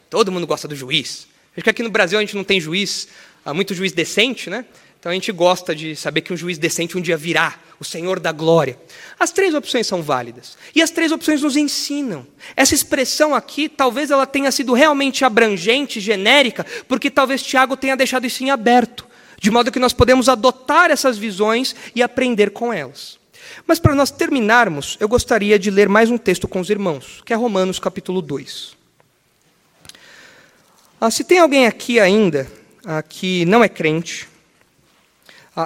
Todo mundo gosta do juiz. Acho que aqui no Brasil a gente não tem juiz, há muito juiz decente, né? Então a gente gosta de saber que um juiz decente um dia virá, o Senhor da glória. As três opções são válidas. E as três opções nos ensinam. Essa expressão aqui, talvez ela tenha sido realmente abrangente, genérica, porque talvez Tiago tenha deixado isso em aberto, de modo que nós podemos adotar essas visões e aprender com elas. Mas para nós terminarmos, eu gostaria de ler mais um texto com os irmãos, que é Romanos capítulo 2. Ah, se tem alguém aqui ainda ah, que não é crente,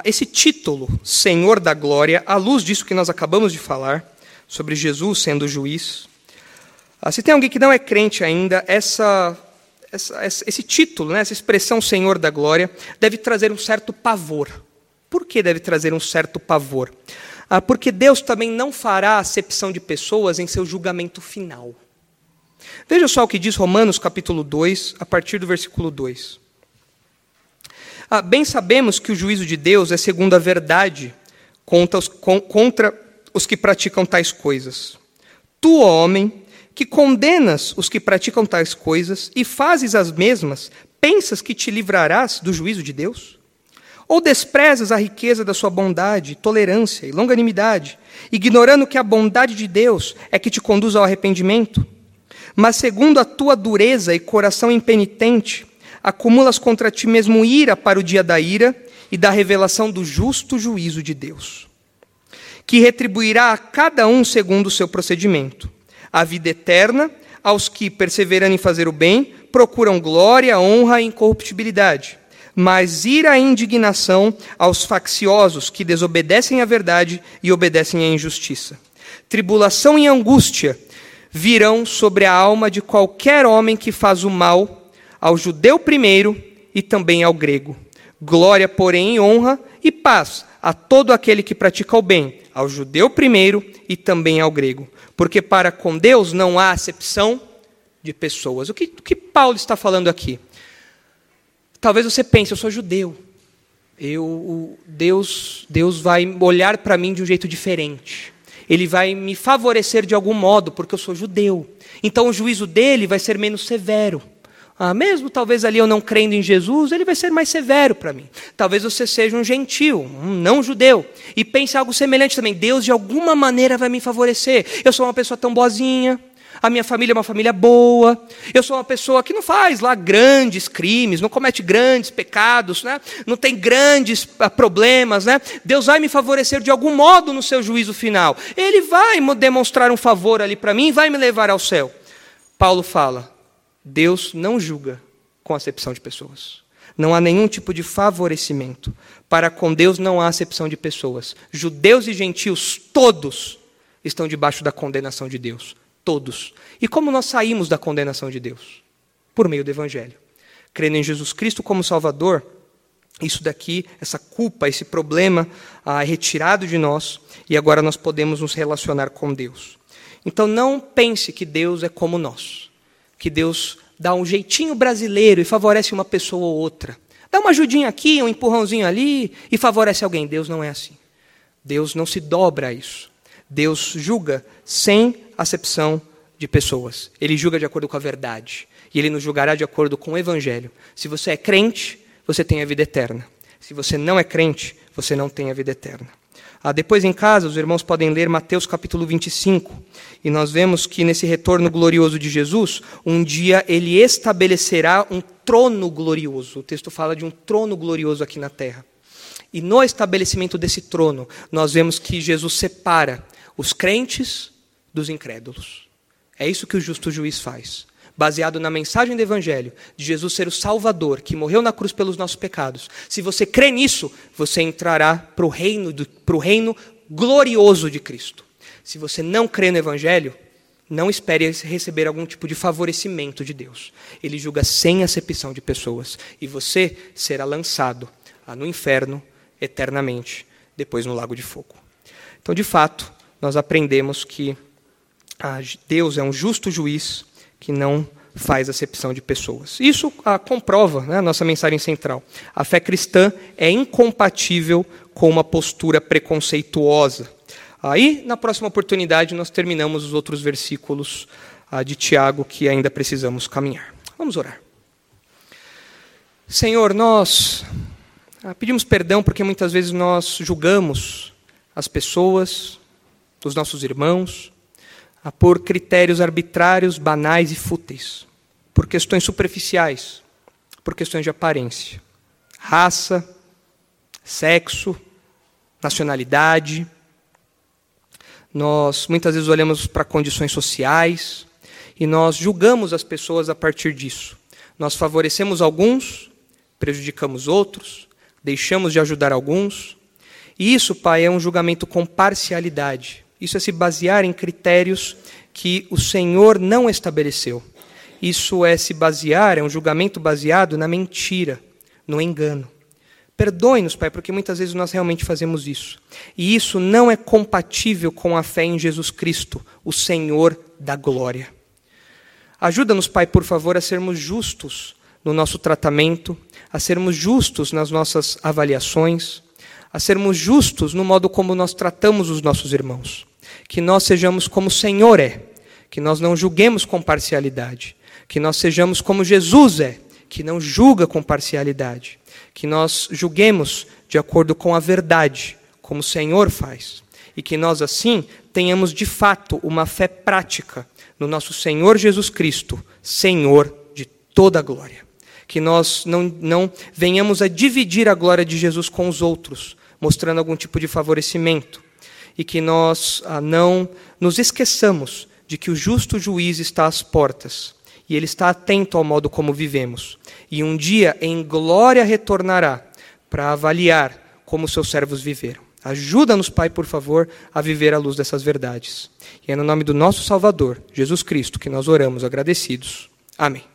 esse título, Senhor da Glória, à luz disso que nós acabamos de falar, sobre Jesus sendo juiz. Ah, se tem alguém que não é crente ainda, essa, essa, esse título, né, essa expressão Senhor da Glória, deve trazer um certo pavor. Por que deve trazer um certo pavor? Ah, porque Deus também não fará acepção de pessoas em seu julgamento final. Veja só o que diz Romanos capítulo 2, a partir do versículo 2. Ah, bem sabemos que o juízo de Deus é segundo a verdade contra os, contra os que praticam tais coisas. Tu, homem, que condenas os que praticam tais coisas e fazes as mesmas, pensas que te livrarás do juízo de Deus? Ou desprezas a riqueza da sua bondade, tolerância e longanimidade, ignorando que a bondade de Deus é que te conduz ao arrependimento? Mas segundo a tua dureza e coração impenitente, acumulas contra ti mesmo ira para o dia da ira e da revelação do justo juízo de Deus, que retribuirá a cada um segundo o seu procedimento a vida eterna aos que, perseverando em fazer o bem, procuram glória, honra e incorruptibilidade. Mas ira e indignação aos facciosos que desobedecem à verdade e obedecem à injustiça. Tribulação e angústia virão sobre a alma de qualquer homem que faz o mal, ao judeu primeiro e também ao grego. Glória, porém, honra e paz a todo aquele que pratica o bem, ao judeu primeiro e também ao grego. Porque para com Deus não há acepção de pessoas. O que, o que Paulo está falando aqui? Talvez você pense, eu sou judeu. Eu, Deus, Deus vai olhar para mim de um jeito diferente. Ele vai me favorecer de algum modo, porque eu sou judeu. Então o juízo dele vai ser menos severo. Ah, mesmo talvez ali eu não crendo em Jesus, ele vai ser mais severo para mim. Talvez você seja um gentil, um não judeu, e pense algo semelhante também. Deus de alguma maneira vai me favorecer. Eu sou uma pessoa tão boazinha, a minha família é uma família boa, eu sou uma pessoa que não faz lá grandes crimes, não comete grandes pecados, né? não tem grandes ah, problemas. Né? Deus vai me favorecer de algum modo no seu juízo final. Ele vai demonstrar um favor ali para mim e vai me levar ao céu. Paulo fala: Deus não julga com acepção de pessoas. Não há nenhum tipo de favorecimento. Para com Deus não há acepção de pessoas. Judeus e gentios, todos, estão debaixo da condenação de Deus. Todos. E como nós saímos da condenação de Deus? Por meio do Evangelho. Crendo em Jesus Cristo como Salvador, isso daqui, essa culpa, esse problema ah, é retirado de nós e agora nós podemos nos relacionar com Deus. Então não pense que Deus é como nós que Deus dá um jeitinho brasileiro e favorece uma pessoa ou outra. Dá uma ajudinha aqui, um empurrãozinho ali e favorece alguém. Deus não é assim. Deus não se dobra a isso. Deus julga sem acepção de pessoas. Ele julga de acordo com a verdade. E ele nos julgará de acordo com o evangelho. Se você é crente, você tem a vida eterna. Se você não é crente, você não tem a vida eterna. Ah, depois em casa, os irmãos podem ler Mateus capítulo 25, e nós vemos que nesse retorno glorioso de Jesus, um dia ele estabelecerá um trono glorioso. O texto fala de um trono glorioso aqui na terra. E no estabelecimento desse trono, nós vemos que Jesus separa os crentes dos incrédulos. É isso que o justo juiz faz baseado na mensagem do Evangelho, de Jesus ser o Salvador, que morreu na cruz pelos nossos pecados, se você crê nisso, você entrará para o reino, reino glorioso de Cristo. Se você não crê no Evangelho, não espere receber algum tipo de favorecimento de Deus. Ele julga sem acepção de pessoas. E você será lançado no inferno eternamente, depois no lago de fogo. Então, de fato, nós aprendemos que Deus é um justo juiz que não faz acepção de pessoas. Isso ah, comprova né, a nossa mensagem central. A fé cristã é incompatível com uma postura preconceituosa. Aí, na próxima oportunidade, nós terminamos os outros versículos ah, de Tiago que ainda precisamos caminhar. Vamos orar. Senhor, nós ah, pedimos perdão porque muitas vezes nós julgamos as pessoas, os nossos irmãos, por critérios arbitrários, banais e fúteis, por questões superficiais, por questões de aparência, raça, sexo, nacionalidade. Nós muitas vezes olhamos para condições sociais e nós julgamos as pessoas a partir disso. Nós favorecemos alguns, prejudicamos outros, deixamos de ajudar alguns. E isso, Pai, é um julgamento com parcialidade. Isso é se basear em critérios que o Senhor não estabeleceu. isso é se basear, é um julgamento baseado na mentira, no engano. Perdoe-nos, Pai, porque muitas vezes nós realmente fazemos isso. E isso não é compatível com a fé em Jesus Cristo, o Senhor da glória. Ajuda-nos, Pai, por favor, a sermos justos no nosso tratamento, a sermos justos nas nossas avaliações, a sermos justos no modo como nós tratamos os nossos irmãos. Que nós sejamos como o Senhor é, que nós não julguemos com parcialidade, que nós sejamos como Jesus é, que não julga com parcialidade, que nós julguemos de acordo com a verdade, como o Senhor faz, e que nós assim tenhamos de fato uma fé prática no nosso Senhor Jesus Cristo, Senhor de toda a glória. Que nós não, não venhamos a dividir a glória de Jesus com os outros, mostrando algum tipo de favorecimento, e que nós ah, não nos esqueçamos de que o justo juiz está às portas e ele está atento ao modo como vivemos. E um dia em glória retornará para avaliar como seus servos viveram. Ajuda-nos, Pai, por favor, a viver à luz dessas verdades. E é no nome do nosso Salvador, Jesus Cristo, que nós oramos agradecidos. Amém.